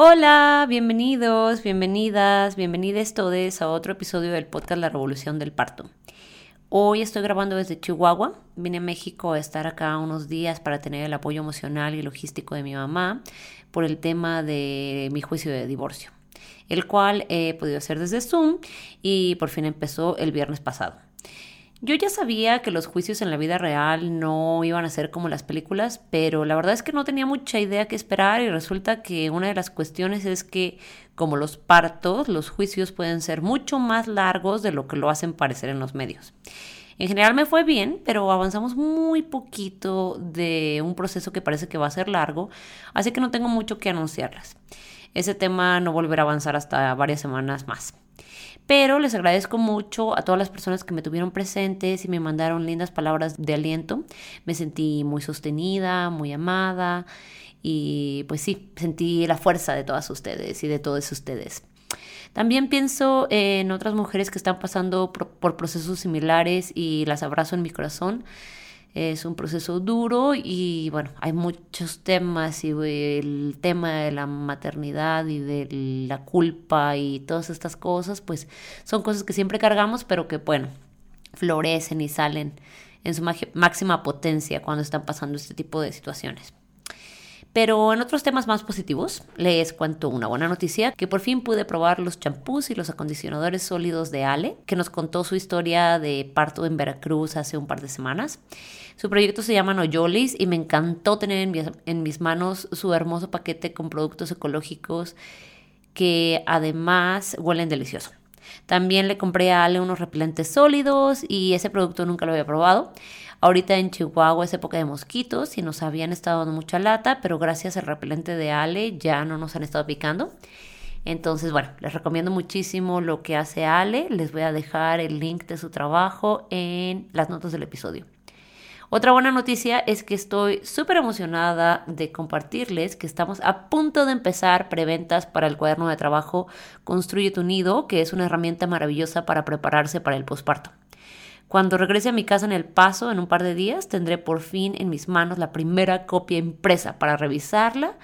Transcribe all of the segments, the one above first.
Hola, bienvenidos, bienvenidas, bienvenidos todos a otro episodio del podcast La Revolución del Parto. Hoy estoy grabando desde Chihuahua. Vine a México a estar acá unos días para tener el apoyo emocional y logístico de mi mamá por el tema de mi juicio de divorcio, el cual he podido hacer desde Zoom y por fin empezó el viernes pasado. Yo ya sabía que los juicios en la vida real no iban a ser como las películas, pero la verdad es que no tenía mucha idea qué esperar y resulta que una de las cuestiones es que como los partos, los juicios pueden ser mucho más largos de lo que lo hacen parecer en los medios. En general me fue bien, pero avanzamos muy poquito de un proceso que parece que va a ser largo, así que no tengo mucho que anunciarles. Ese tema no volverá a avanzar hasta varias semanas más. Pero les agradezco mucho a todas las personas que me tuvieron presentes y me mandaron lindas palabras de aliento. Me sentí muy sostenida, muy amada y pues sí, sentí la fuerza de todas ustedes y de todos ustedes. También pienso en otras mujeres que están pasando por, procesos similares y las abrazo en mi corazón. Es un proceso duro y bueno, hay muchos temas y el tema de la maternidad y de la culpa y todas estas cosas, pues son cosas que siempre cargamos, pero que bueno, florecen y salen en su máxima potencia cuando están pasando este tipo de situaciones. Pero en otros temas más positivos, les cuento una buena noticia, que por fin pude probar los champús y los acondicionadores sólidos de Ale, que nos contó su historia de parto en Veracruz hace un par de semanas. Su proyecto se llama Noyolis y me encantó tener en mis, en mis manos su hermoso paquete con productos ecológicos que además huelen delicioso. También le compré a Ale unos repelentes sólidos y ese producto nunca lo había probado. Ahorita en Chihuahua es época de mosquitos y nos habían estado dando mucha lata, pero gracias al repelente de Ale ya no nos han estado picando. Entonces, bueno, les recomiendo muchísimo lo que hace Ale. Les voy a dejar el link de su trabajo en las notas del episodio. Otra buena noticia es que estoy súper emocionada de compartirles que estamos a punto de empezar preventas para el cuaderno de trabajo Construye tu nido, que es una herramienta maravillosa para prepararse para el posparto. Cuando regrese a mi casa en El Paso en un par de días, tendré por fin en mis manos la primera copia impresa para revisarla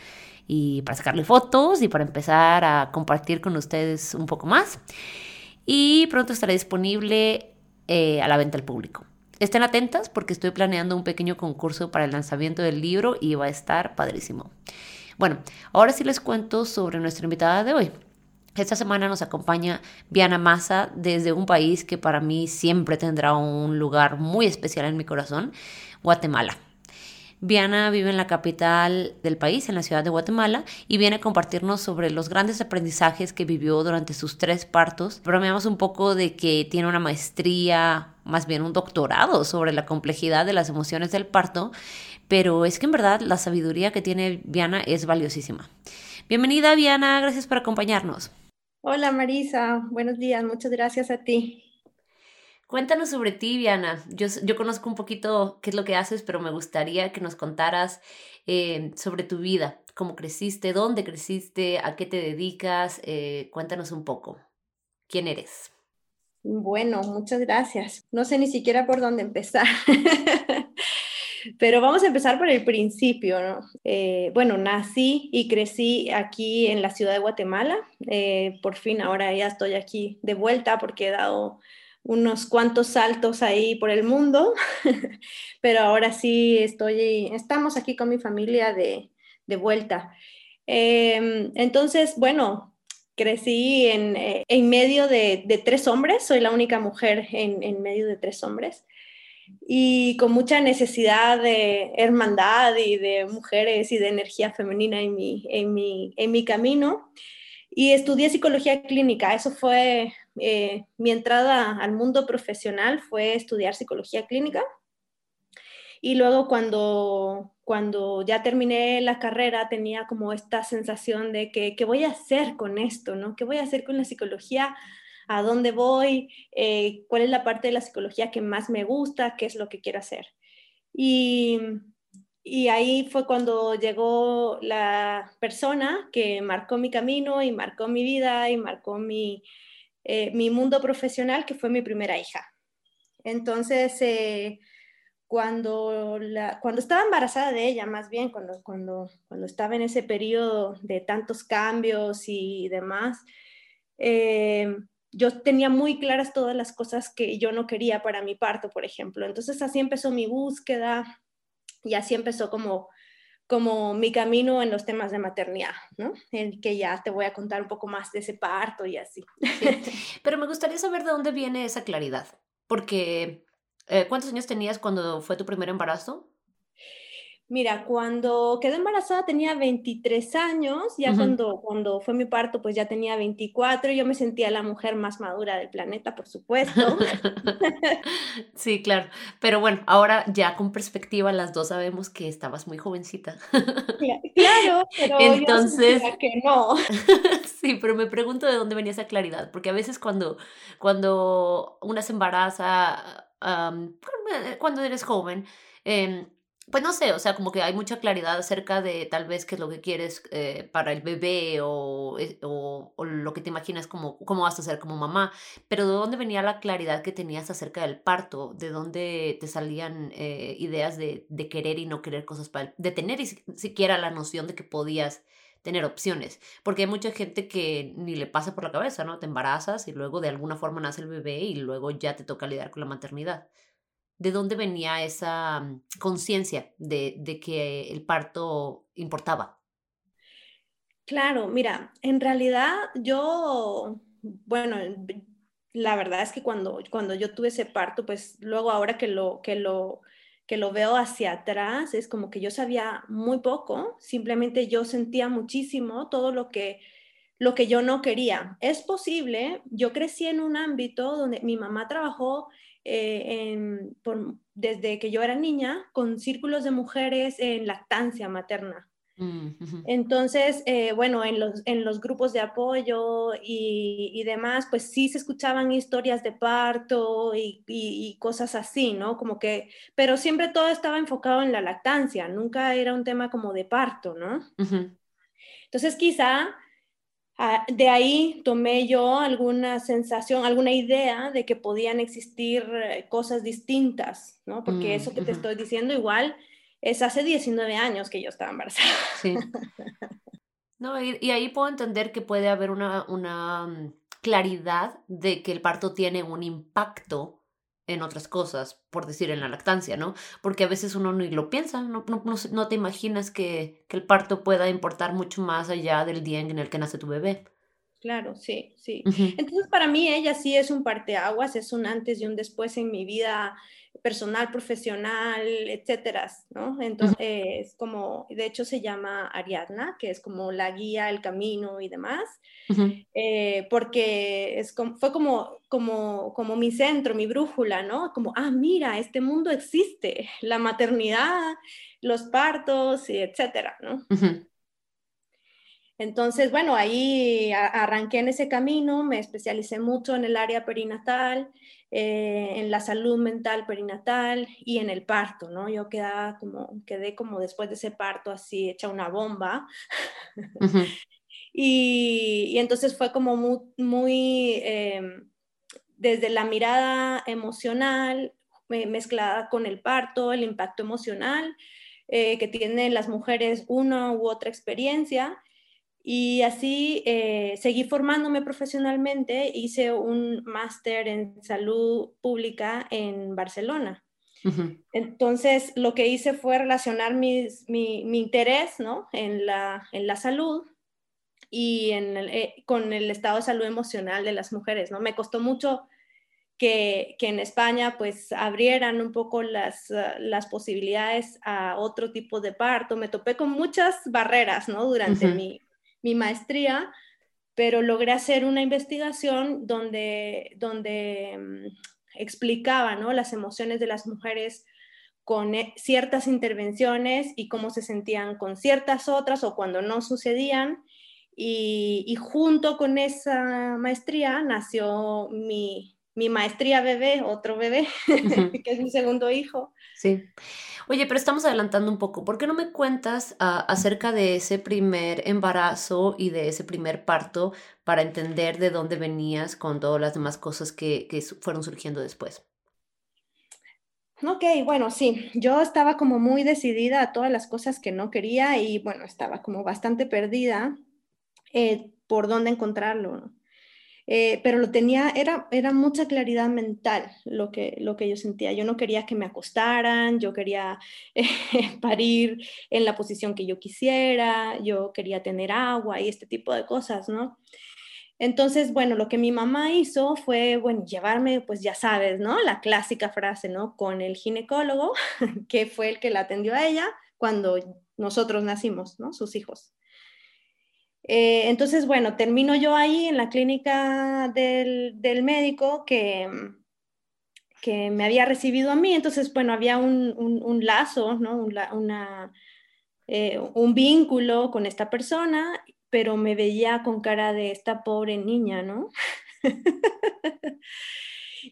y para sacarle fotos y para empezar a compartir con ustedes un poco más. Y pronto estará disponible eh, a la venta al público. Estén atentas porque estoy planeando un pequeño concurso para el lanzamiento del libro y va a estar padrísimo. Bueno, ahora sí les cuento sobre nuestra invitada de hoy. Esta semana nos acompaña Viana Massa desde un país que para mí siempre tendrá un lugar muy especial en mi corazón, Guatemala. Viana vive en la capital del país, en la ciudad de Guatemala, y viene a compartirnos sobre los grandes aprendizajes que vivió durante sus tres partos. Bromeamos un poco de que tiene una maestría, más bien un doctorado sobre la complejidad de las emociones del parto, pero es que en verdad la sabiduría que tiene Viana es valiosísima. Bienvenida, Viana, gracias por acompañarnos. Hola Marisa, buenos días, muchas gracias a ti. Cuéntanos sobre ti, Viana. Yo, yo conozco un poquito qué es lo que haces, pero me gustaría que nos contaras eh, sobre tu vida, cómo creciste, dónde creciste, a qué te dedicas. Eh, cuéntanos un poco. ¿Quién eres? Bueno, muchas gracias. No sé ni siquiera por dónde empezar. Pero vamos a empezar por el principio. Eh, bueno, nací y crecí aquí en la ciudad de Guatemala. Eh, por fin ahora ya estoy aquí de vuelta porque he dado unos cuantos saltos ahí por el mundo, pero ahora sí estoy, estamos aquí con mi familia de, de vuelta. Em, entonces, bueno, crecí en, eh, en medio de, de, tres hombres, soy la única mujer en, en medio de tres hombres y con mucha necesidad de hermandad y de mujeres y de energía femenina en mi, en mi, en mi camino. Y estudié psicología clínica. Eso fue eh, mi entrada al mundo profesional, fue estudiar psicología clínica. Y luego cuando, cuando ya terminé la carrera tenía como esta sensación de que, ¿qué voy a hacer con esto? ¿no? ¿Qué voy a hacer con la psicología? ¿A dónde voy? Eh, ¿Cuál es la parte de la psicología que más me gusta? ¿Qué es lo que quiero hacer? Y, y ahí fue cuando llegó la persona que marcó mi camino y marcó mi vida y marcó mi, eh, mi mundo profesional, que fue mi primera hija. Entonces, eh, cuando, la, cuando estaba embarazada de ella, más bien, cuando, cuando, cuando estaba en ese periodo de tantos cambios y demás, eh, yo tenía muy claras todas las cosas que yo no quería para mi parto, por ejemplo. Entonces así empezó mi búsqueda y así empezó como, como mi camino en los temas de maternidad, ¿no? En que ya te voy a contar un poco más de ese parto y así. Pero me gustaría saber de dónde viene esa claridad, porque eh, ¿cuántos años tenías cuando fue tu primer embarazo? Mira, cuando quedé embarazada tenía 23 años, ya cuando, cuando fue mi parto pues ya tenía 24, yo me sentía la mujer más madura del planeta, por supuesto. sí, claro, pero bueno, ahora ya con perspectiva las dos sabemos que estabas muy jovencita. claro, pero Entonces, yo que no. sí, pero me pregunto de dónde venía esa claridad, porque a veces cuando, cuando una se embaraza, cuando eres joven, eh, pues no sé, o sea, como que hay mucha claridad acerca de tal vez qué es lo que quieres eh, para el bebé o, o, lo que te imaginas como cómo vas a ser como mamá, pero ¿de dónde venía la claridad que tenías acerca del parto? ¿De dónde te salían eh, ideas de, de, querer y no querer cosas para el, de tener siquiera la noción de que podías tener opciones? Porque hay mucha gente que ni le pasa por la cabeza, ¿no? Te embarazas y luego de alguna forma nace el bebé y luego ya te toca lidiar con la maternidad de dónde venía esa mm, conciencia de, que el parto importaba. Claro, mira, en realidad yo, bueno, la verdad es que cuando, cuando yo tuve ese parto, pues luego ahora que lo, que lo, que lo veo hacia atrás, es como que yo sabía muy poco, simplemente yo sentía muchísimo todo lo que, lo que yo no quería. Es posible, yo crecí en un ámbito donde mi mamá trabajó eh, desde que yo era niña con círculos de mujeres en lactancia materna. Mm, Entonces, eh, bueno, en los, en los, grupos de apoyo y, demás, pues sí se escuchaban historias de parto y, cosas así, ¿no? Como que, pero siempre todo estaba enfocado en la lactancia, nunca era un tema como de parto, ¿no? Entonces, quizá Ah, de ahí tomé yo alguna sensación, alguna idea de que podían existir eh, cosas distintas, ¿no? Porque eso que te estoy diciendo igual es hace 19 años que yo estaba embarazada. Sí. No, y, y ahí puedo entender que puede haber una, una mm, claridad de que el parto tiene un impacto en otras cosas, por decir en la lactancia, ¿no? Porque a veces uno ni lo piensa, no, no, no, te imaginas que, que, el parto pueda importar mucho más allá del día en el que nace tu bebé. Claro, sí, sí. Entonces para mí ella sí es un parteaguas, es un antes y un después en mi vida personal, profesional, etcétera, ¿no? Entonces, es como, de hecho se llama Ariadna, que es como la guía, el camino y demás, eh, porque es como, fue como, como, como mi centro, mi brújula, ¿no? Como, ah, mira, este mundo existe, la maternidad, los partos, y etcétera, ¿no? Entonces, bueno, ahí arranqué en ese camino, me especialicé mucho en el área perinatal, eh, en la salud mental perinatal y en el parto, ¿no? Yo quedaba como, quedé como después de ese parto así hecha una bomba. y, entonces fue como muy, em, desde la mirada emocional mezclada con el parto, el impacto emocional eh, que tienen las mujeres una u otra experiencia y así eh, seguí formándome profesionalmente, hice un máster en salud pública en Barcelona. Entonces, lo que hice fue relacionar mi, mi, interés ¿no? en, la, en la salud y en eh, con el estado de salud emocional de las mujeres. ¿no? Me costó mucho que, que en España pues abrieran un poco las, uh, las, posibilidades a otro tipo de parto. Me topé con muchas barreras ¿no? durante mi, mi maestría, pero logré hacer una investigación donde, donde mm, explicaba ¿no? las emociones de las mujeres con eh, ciertas intervenciones y cómo se sentían con ciertas otras o cuando no sucedían. Y, junto con esa maestría nació mi, maestría bebé, otro bebé, que es mi segundo hijo. Sí. Oye, pero estamos adelantando un poco. ¿Por qué no me cuentas ah, acerca de ese primer embarazo y de ese primer parto para entender de dónde venías con todas las demás cosas que, que fueron surgiendo después? Ok, bueno, sí, yo estaba como muy decidida a todas las cosas que no quería y bueno, estaba como bastante perdida eh, por dónde encontrarlo. Eh, pero lo tenía, era, era mucha claridad mental lo que, lo que yo sentía. Yo no quería que me acostaran, yo quería parir en la posición que yo quisiera, yo quería tener agua y este tipo de cosas, ¿no? Entonces, bueno, lo que mi mamá hizo fue, bueno, llevarme, pues ya sabes, ¿no? La clásica frase, ¿no? Con el ginecólogo, que fue el que la atendió a ella cuando nosotros nacimos, ¿no? Sus hijos. Eh, entonces, bueno, termino yo ahí en la clínica del, médico que, que me había recibido a mí. Entonces, bueno, había un, lazo, ¿no? una, eh, un vínculo con esta persona pero me veía con cara de esta pobre niña, ¿no?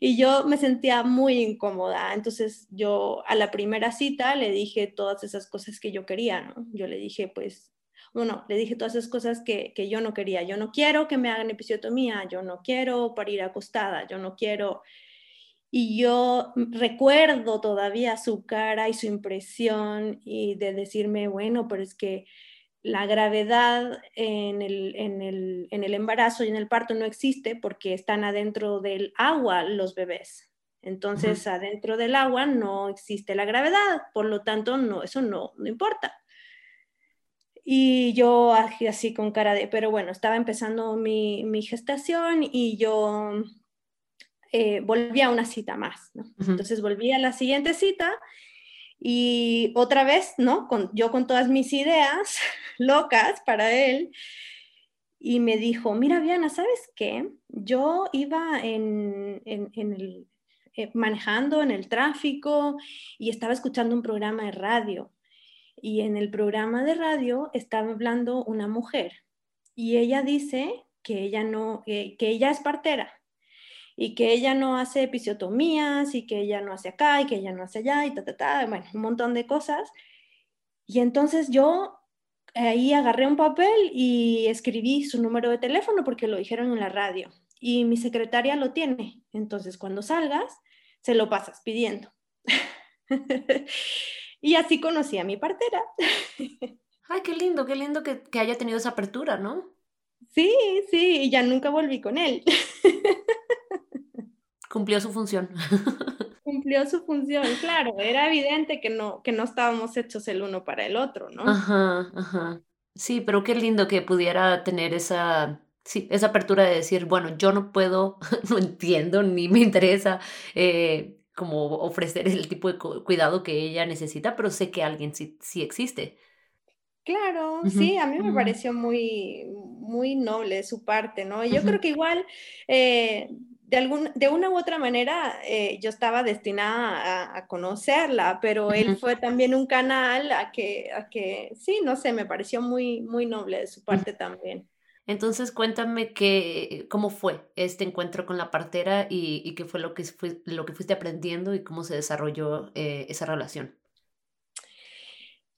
y yo me sentía muy incómoda. Entonces yo a la primera cita le dije todas esas cosas que yo quería, ¿no? Yo le dije, pues, bueno, le dije todas esas cosas que, que yo no quería. Yo no quiero que me hagan episiotomía, yo no quiero parir acostada, yo no quiero... Y yo recuerdo todavía su cara y su impresión y de decirme, bueno, pero es que la gravedad en el, en, el, en el, embarazo y en el parto no existe porque están adentro del agua los bebés. Entonces, adentro del agua no existe la gravedad, por lo tanto, no, eso no, no importa. Y yo así con cara de, pero bueno, estaba empezando mi, mi gestación y yo eh, volví a una cita más. Entonces volví a la siguiente cita y otra vez, ¿no? Con, yo con todas mis ideas locas para él. Y me dijo, mira, Viana, ¿sabes qué? Yo iba en, el, eh, manejando en el tráfico y estaba escuchando un programa de radio. Y en el programa de radio estaba hablando una mujer. Y ella dice que ella no, que ella es partera y que ella no hace episiotomías y que ella no hace acá y que ella no hace allá y ta, ta, ta, bueno, un montón de cosas. Y entonces yo ahí agarré un papel y escribí su número de teléfono porque lo dijeron en la radio y mi secretaria lo tiene. Entonces cuando salgas, se lo pasas pidiendo. y así conocí a mi partera. Ay, qué lindo, qué lindo que, que haya tenido esa apertura, ¿no? Sí, sí, y ya nunca volví con él. Cumplió su función. Cumplió su función, claro. Era evidente que no, que no estábamos hechos el uno para el otro, ¿no? Ajá, ajá. Sí, pero qué lindo que pudiera tener esa, sí, esa apertura de decir, bueno, yo no puedo, no entiendo ni me interesa eh, como ofrecer el tipo de cuidado que ella necesita, pero sé que alguien sí, sí existe. Claro, sí, a mí me pareció muy, muy noble su parte, ¿no? Yo creo que igual eh, de, algún, de una u otra manera eh, yo estaba destinada a, conocerla, pero él fue también un canal a que, a que, sí, no sé, me pareció muy, muy noble de su parte también. Entonces cuéntame qué, cómo fue este encuentro con la partera y, qué fue lo que, fue lo que fuiste aprendiendo y cómo se desarrolló eh, esa relación.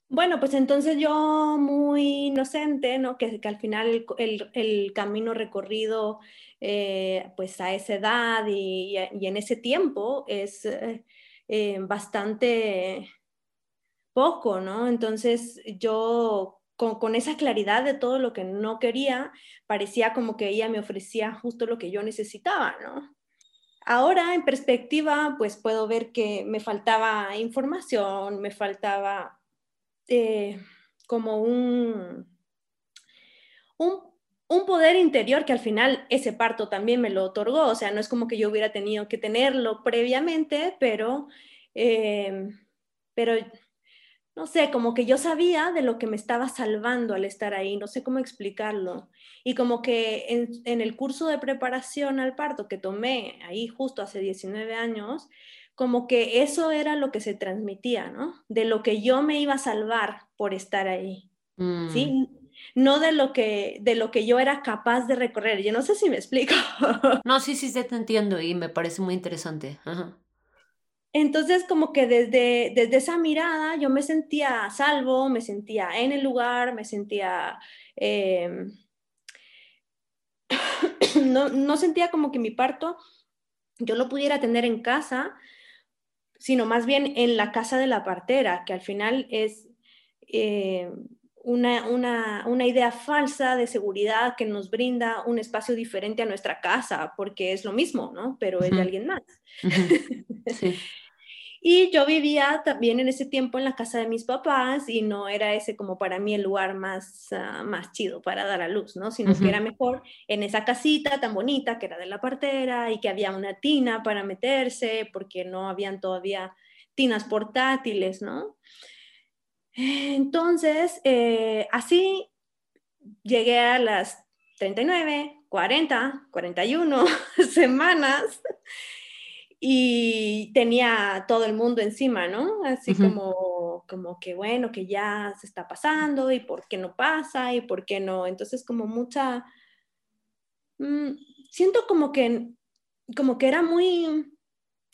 Bueno, pues entonces yo muy inocente, ¿no? Que, que al final el, el, camino recorrido eh, pues a esa edad y, y, en ese tiempo es eh, bastante poco, ¿no? Entonces yo con, con, esa claridad de todo lo que no quería, parecía como que ella me ofrecía justo lo que yo necesitaba, ¿no? Ahora en perspectiva, pues puedo ver que me faltaba información, me faltaba eh, como un, un, poder interior que al final ese parto también me lo otorgó, o sea, no es como que yo hubiera tenido que tenerlo previamente, pero, eh, pero no sé, como que yo sabía de lo que me estaba salvando al estar ahí, no sé cómo explicarlo. Y como que en, en, el curso de preparación al parto que tomé ahí justo hace 19 años, como que eso era lo que se transmitía, ¿no? De lo que yo me iba a salvar por estar ahí, ¿sí? Mm. No de lo, que, de lo que yo era capaz de recorrer. Yo no sé si me explico. No, sí, sí, te entiendo y me parece muy interesante. Entonces, como que desde, desde esa mirada yo me sentía salvo, me sentía en el lugar, me sentía... Em, no, no sentía como que mi parto yo lo pudiera tener en casa, sino más bien en la casa de la partera, que al final es eh, una, una, idea falsa de seguridad que nos brinda un espacio diferente a nuestra casa, porque es lo mismo, ¿no? Pero es de alguien más. sí. Y yo vivía también en ese tiempo en la casa de mis papás y no era ese como para mí el lugar más, ah, más chido para dar a luz, ¿no? Sino que era mejor en esa casita tan bonita que era de la partera y que había una tina para meterse porque no habían todavía tinas portátiles, ¿no? Entonces, eh, así llegué a las 39, 40, 41 semanas y tenía todo el mundo encima, ¿no? Así como, como que, bueno, que ya se está pasando y por qué no pasa y por qué no. Entonces, como mucha, mm, siento como que, como que era muy,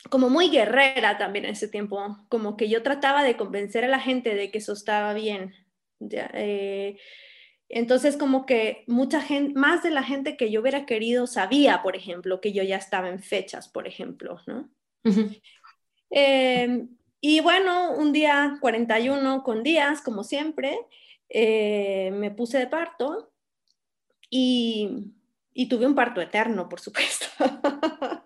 como muy guerrera también en ese tiempo, como que yo trataba de convencer a la gente de que eso estaba bien. Eh, entonces, como que mucha gente, más de la gente que yo hubiera querido sabía, por ejemplo, que yo ya estaba en fechas, por ejemplo, ¿no? Em, y bueno, un día 41 con días, como siempre, eh, me puse de parto y, y tuve un parto eterno, por supuesto.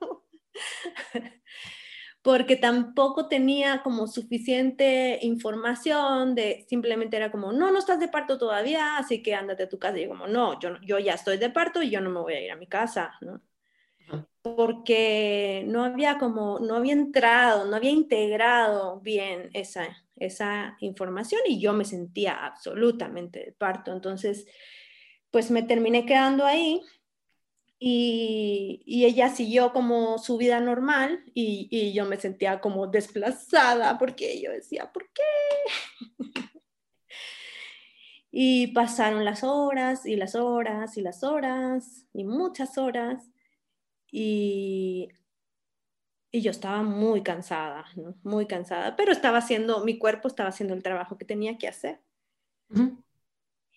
porque tampoco tenía como suficiente información de simplemente era como, no, no estás de parto todavía, así que ándate a tu casa. Y yo como, no, yo, yo ya estoy de parto y yo no me voy a ir a mi casa, ¿no? Porque no había como, no había entrado, no había integrado bien esa, esa información y yo me sentía absolutamente de parto. Entonces, pues me terminé quedando ahí y, ella siguió como su vida normal y, yo me sentía como desplazada porque yo decía, ¿por qué? y pasaron las horas y las horas y las horas y muchas horas y, y yo estaba muy cansada, muy cansada, pero estaba haciendo, mi cuerpo estaba haciendo el trabajo que tenía que hacer.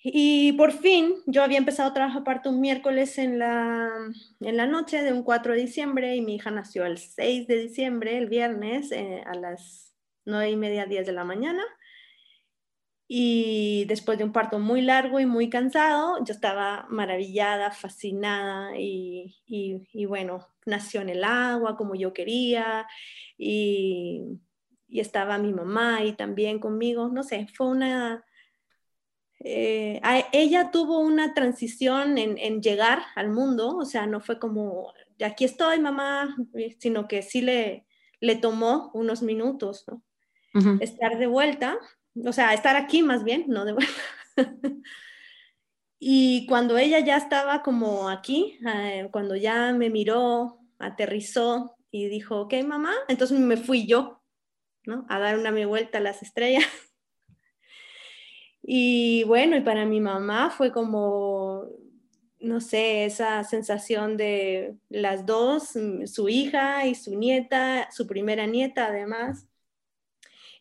Y por fin, yo había empezado a trabajar parto un miércoles en la, en la noche de un 4 de diciembre y mi hija nació el 6 de diciembre, el viernes, eh, a las 9 y media, 10 de la mañana. Y después de un parto muy largo y muy cansado, yo estaba maravillada, fascinada y, y, y bueno, nació en el agua como yo quería y, y estaba mi mamá ahí también conmigo. No sé, fue una eh, ella tuvo una transición en, llegar al mundo, o sea, no fue como, aquí estoy, mamá, eh, sino que sí le, le tomó unos minutos, ¿no? Estar de vuelta, o sea, estar aquí más bien, no de vuelta. y cuando ella ya estaba como aquí, eh, cuando ya me miró, aterrizó y dijo, ok, mamá, entonces me fui yo, ¿no? A dar una mi vuelta a las estrellas. Y bueno, y para mi mamá fue como, no sé, esa sensación de las dos, mm, su hija y su nieta, su primera nieta además,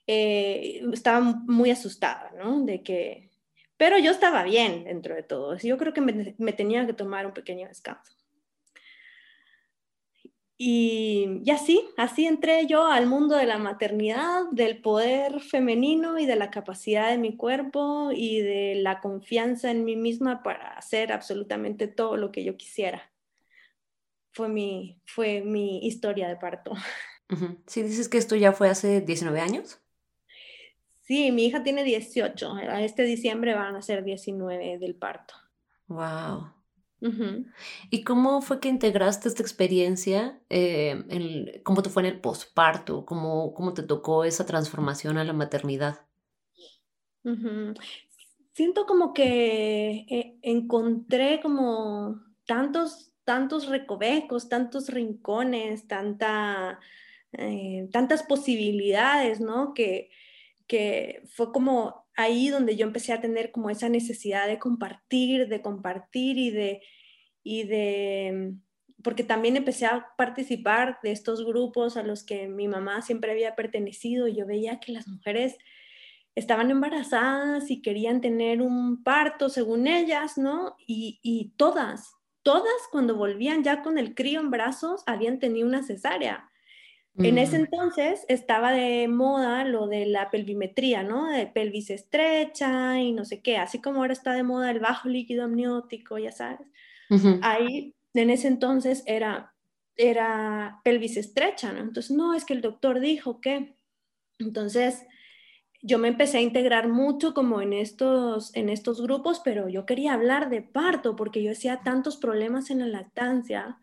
eh, estaba muy asustada, ¿no? De que, pero yo estaba bien dentro de todo. Yo creo que me tenía que tomar un pequeño descanso. Y, así, así entré yo al mundo de la maternidad, del poder femenino y de la capacidad de mi cuerpo y de la confianza en mí misma para hacer absolutamente todo lo que yo quisiera. Fue mi, fue mi historia de parto. Si dices que esto ya fue hace 19 años. Sí, mi hija tiene 18. A este diciembre van a ser 19 del parto. Wow. ¿Y cómo fue que integraste esta experiencia? Eh, ¿Cómo te fue en el posparto? ¿Cómo, ¿Cómo te tocó esa transformación a la maternidad? Siento como que eh, encontré como tantos, tantos recovecos, tantos rincones, tanta, eh, tantas posibilidades, ¿no? Que, que fue como ahí donde yo empecé a tener como esa necesidad de compartir, de compartir y de, y de, porque también empecé a participar de estos grupos a los que mi mamá siempre había pertenecido y yo veía que las mujeres estaban embarazadas y querían tener un parto según ellas, ¿no? Y, y todas, todas cuando volvían ya con el crío en brazos habían tenido una cesárea. En ese mm. entonces estaba de moda lo de la pelvimetría, ¿no? De pelvis estrecha y no sé qué, así como ahora está de moda el bajo líquido amniótico, ya sabes. Ahí, en ese entonces era, era pelvis estrecha, ¿no? Entonces, no, es que el doctor dijo que. Entonces, yo me empecé a integrar mucho como en estos, en estos grupos, pero yo quería hablar de parto porque yo decía tantos problemas en la lactancia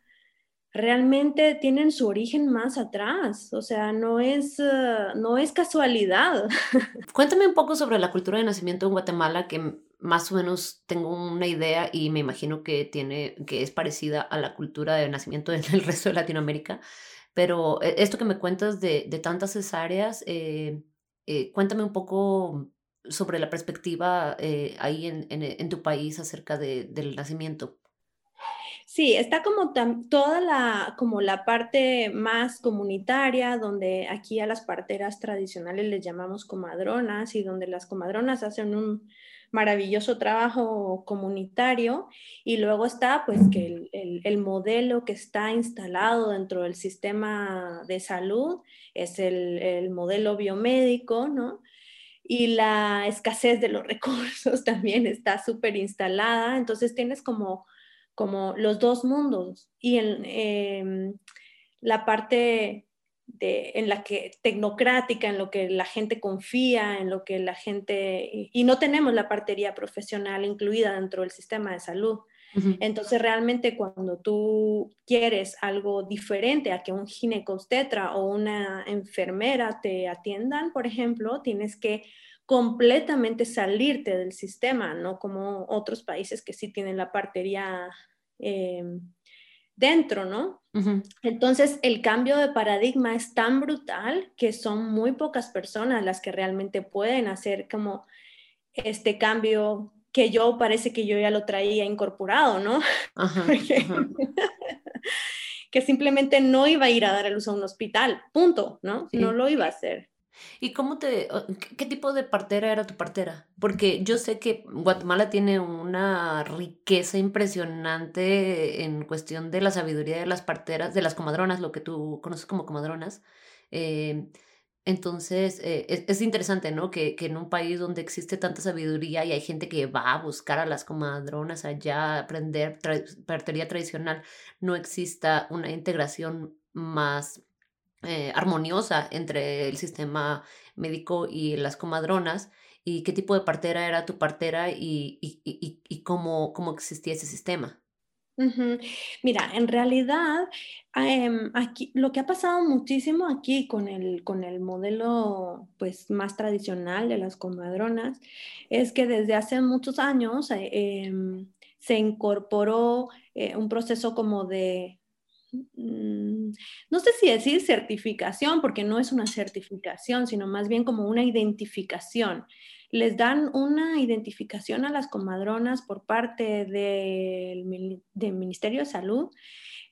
realmente tienen su origen más atrás, o sea, no es, eh, no es casualidad. Cuéntame un poco sobre la cultura de nacimiento en Guatemala, que más o menos tengo una idea y me imagino que, tiene, que es parecida a la cultura de nacimiento del resto de Latinoamérica, pero eh, esto que me cuentas de, de tantas cesáreas, eh, cuéntame un poco sobre la perspectiva ahí en, en, tu país acerca del nacimiento. Sí, está como toda la, como la parte más comunitaria, donde aquí a las parteras tradicionales les llamamos comadronas y donde las comadronas hacen un maravilloso trabajo comunitario y luego está pues que el, modelo que está instalado dentro del sistema de salud es el, el modelo biomédico, ¿no? y la escasez de los recursos también está súper instalada, entonces tienes como como los dos mundos y en em, la parte de, en la que tecnocrática, en lo que la gente confía, en lo que la gente, y, no tenemos la partería profesional incluida dentro del sistema de salud. Entonces, realmente cuando tú quieres algo diferente a que un ginecostetra o una enfermera te atiendan, por ejemplo, tienes que completamente salirte del sistema, no como otros países que sí tienen la partería em, dentro, ¿no? Entonces, el cambio de paradigma es tan brutal que son muy pocas personas las que realmente pueden hacer como este cambio que yo parece que yo ya lo traía incorporado, ¿no? que simplemente no iba a ir a dar a luz a un hospital, punto, ¿no? No lo iba a hacer. ¿Y cómo te, qué tipo de partera era tu partera? Porque yo sé que Guatemala tiene una riqueza impresionante en cuestión de la sabiduría de las parteras, de las comadronas, lo que tú conoces como comadronas. Eh, entonces, eh, es, interesante, ¿no? Que, que, en un país donde existe tanta sabiduría y hay gente que va a buscar a las comadronas allá, aprender partería tradicional, no exista una integración más eh, armoniosa entre el sistema médico y las comadronas y qué tipo de partera era tu partera y, y, y, cómo, cómo, existía ese sistema. Mira, en realidad, em, aquí, lo que ha pasado muchísimo aquí con el, con el modelo pues, más tradicional de las comadronas es que desde hace muchos años eh, em, se incorporó eh, un proceso como de no sé si decir certificación, porque no es una certificación, sino más bien como una identificación. Les dan una identificación a las comadronas por parte del, Ministerio de Salud,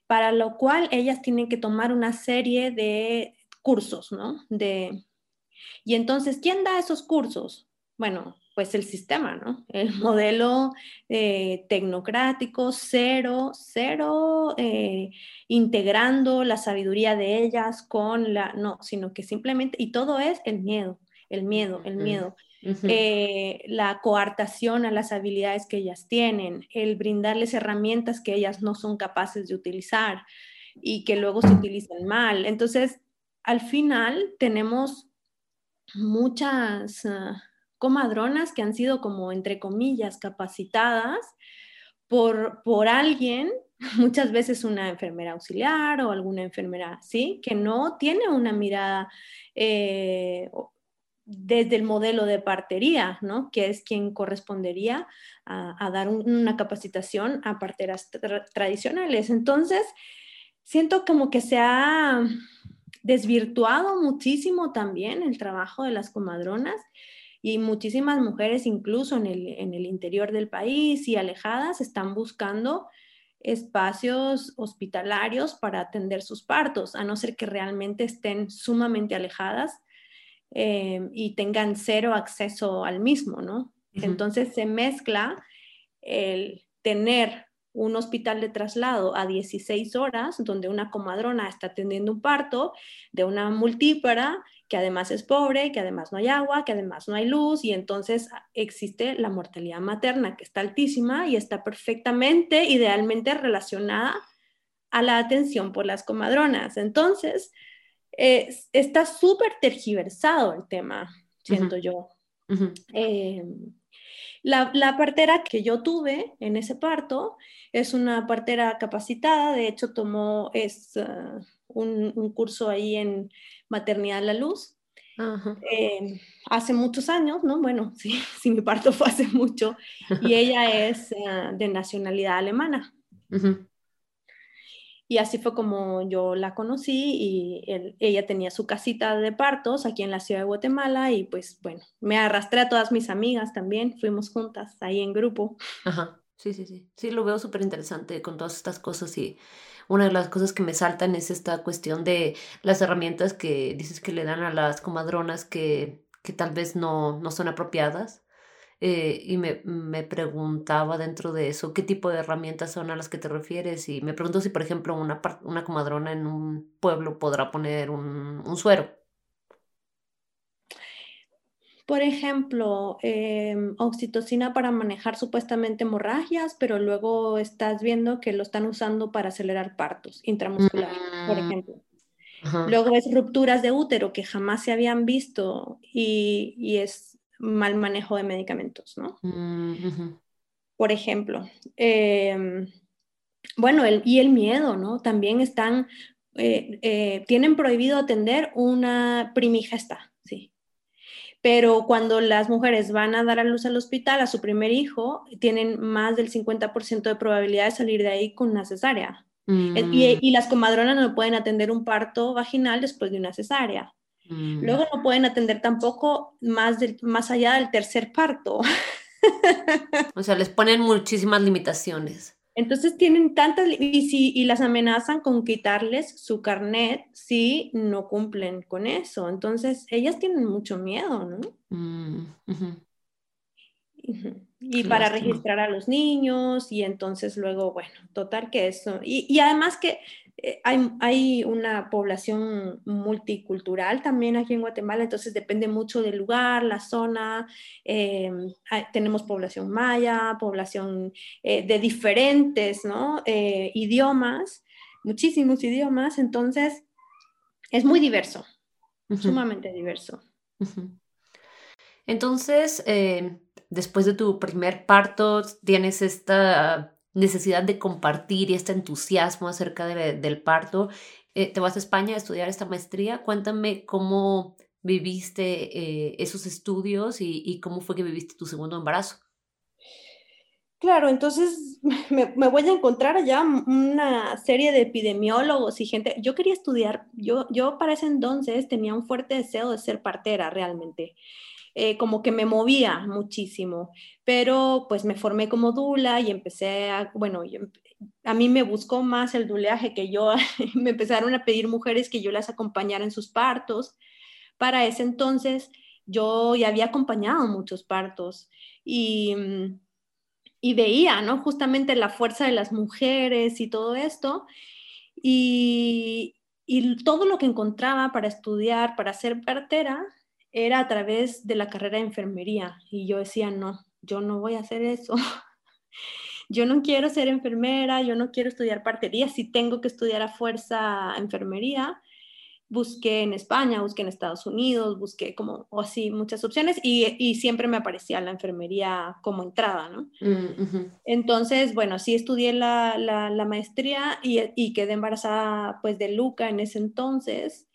para lo cual ellas tienen que tomar una serie de cursos, ¿no? De, y entonces, ¿quién da esos cursos? Bueno, pues el sistema, ¿no? El modelo eh, tecnocrático, cero, cero, eh, integrando la sabiduría de ellas con la, no, sino que simplemente, y todo es el miedo, el miedo, el miedo. Eh, la coartación a las habilidades que ellas tienen, el brindarles herramientas que ellas no son capaces de utilizar y que luego se utilizan mal. Entonces, al final tenemos muchas... Ah, comadronas que han sido como, entre comillas, capacitadas por, por alguien, muchas veces una enfermera auxiliar o alguna enfermera, ¿sí? Que no tiene una mirada eh, desde el modelo de partería, ¿no? Que es quien correspondería a, dar una capacitación a parteras tradicionales. Entonces, siento como que se ha desvirtuado muchísimo también el trabajo de las comadronas y muchísimas mujeres incluso en el, en el interior del país y alejadas están buscando espacios hospitalarios para atender sus partos, a no ser que realmente estén sumamente alejadas eh, y tengan cero acceso al mismo, ¿no? Entonces se mezcla el tener un hospital de traslado a 16 horas, donde una comadrona está atendiendo un parto de una multípara que además es pobre, que además no hay agua, que además no hay luz, y entonces existe la mortalidad materna que está altísima y está perfectamente, idealmente relacionada a la atención por las comadronas. Entonces, está súper tergiversado el tema, siento yo. La, partera que yo tuve en ese parto es una partera capacitada, de hecho tomó es, ah, un, curso ahí en maternidad a la luz. Eh, hace muchos años, ¿no? Bueno, sí, sí, mi parto fue hace mucho, y ella es ah, de nacionalidad alemana. Y así fue como yo la conocí y ella tenía su casita de partos aquí en la ciudad de Guatemala y pues bueno, me arrastré a todas mis amigas también, fuimos juntas ahí en grupo. Ajá, sí, sí, sí. Sí, lo veo súper interesante con todas estas cosas y una de las cosas que me saltan es esta cuestión de las herramientas que dices que le dan a las comadronas que, que tal vez no, no son apropiadas eh, y me, me, preguntaba dentro de eso qué tipo de herramientas son a las que te refieres y me pregunto si, por ejemplo, una, una comadrona en un pueblo podrá poner un, un suero. Por ejemplo, em, oxitocina para manejar supuestamente hemorragias, pero luego estás viendo que lo están usando para acelerar partos intramusculares, por mm, ejemplo. Luego es rupturas de útero que jamás se habían visto y, y es mal manejo de medicamentos, ¿no? Mm, Por ejemplo, em, bueno, el, y el miedo, ¿no? También están, eh, eh, tienen prohibido atender una primigesta, sí. Pero cuando las mujeres van a dar a luz al hospital a su primer hijo, tienen más del 50% de probabilidad de salir de ahí con una cesárea. y, mm. y, las comadronas no pueden atender un parto vaginal después de una cesárea. Mm. Luego no pueden atender tampoco más, más allá del tercer parto. o sea, les ponen muchísimas limitaciones. Entonces tienen tantas y, si, y las amenazan con quitarles su carnet si no cumplen con eso. Entonces ellas tienen mucho miedo, ¿no? Mm, y para registrar a los niños y entonces luego, bueno, total que eso. Y, y además que eh, hay, una población multicultural también aquí en Guatemala, entonces depende mucho del lugar, la zona. Eh, tenemos población maya, población eh, de diferentes idiomas, muchísimos idiomas, entonces es muy diverso, sumamente diverso. Entonces, después de tu primer parto, tienes esta necesidad de compartir y este entusiasmo acerca del parto. Eh, te vas a España a estudiar esta maestría. Cuéntame cómo viviste eh, esos estudios y, cómo fue que viviste tu segundo embarazo. Claro, entonces me, voy a encontrar allá una serie de epidemiólogos y gente. Yo quería estudiar, yo, yo para ese entonces tenía un fuerte deseo de ser partera realmente. Eh, como que me movía muchísimo, pero pues me formé como dula y empecé a, bueno, a mí me buscó más el duleaje que yo, me empezaron a pedir mujeres que yo las acompañara en sus partos. Para ese entonces yo ya había acompañado muchos partos y, mm, y veía, ¿no? Justamente la fuerza de las mujeres y todo esto. Y, y todo lo que encontraba para estudiar, para ser partera, era a través de la carrera de enfermería y yo decía, no, yo no voy a hacer eso. yo no quiero ser enfermera, yo no quiero estudiar partería, si tengo que estudiar a fuerza enfermería. Busqué en España, busqué en Estados Unidos, busqué como o así muchas opciones y, siempre me aparecía la enfermería como entrada, ¿no? Mm, Entonces, bueno, sí estudié la, la, maestría y, y, quedé embarazada pues de Luca en ese entonces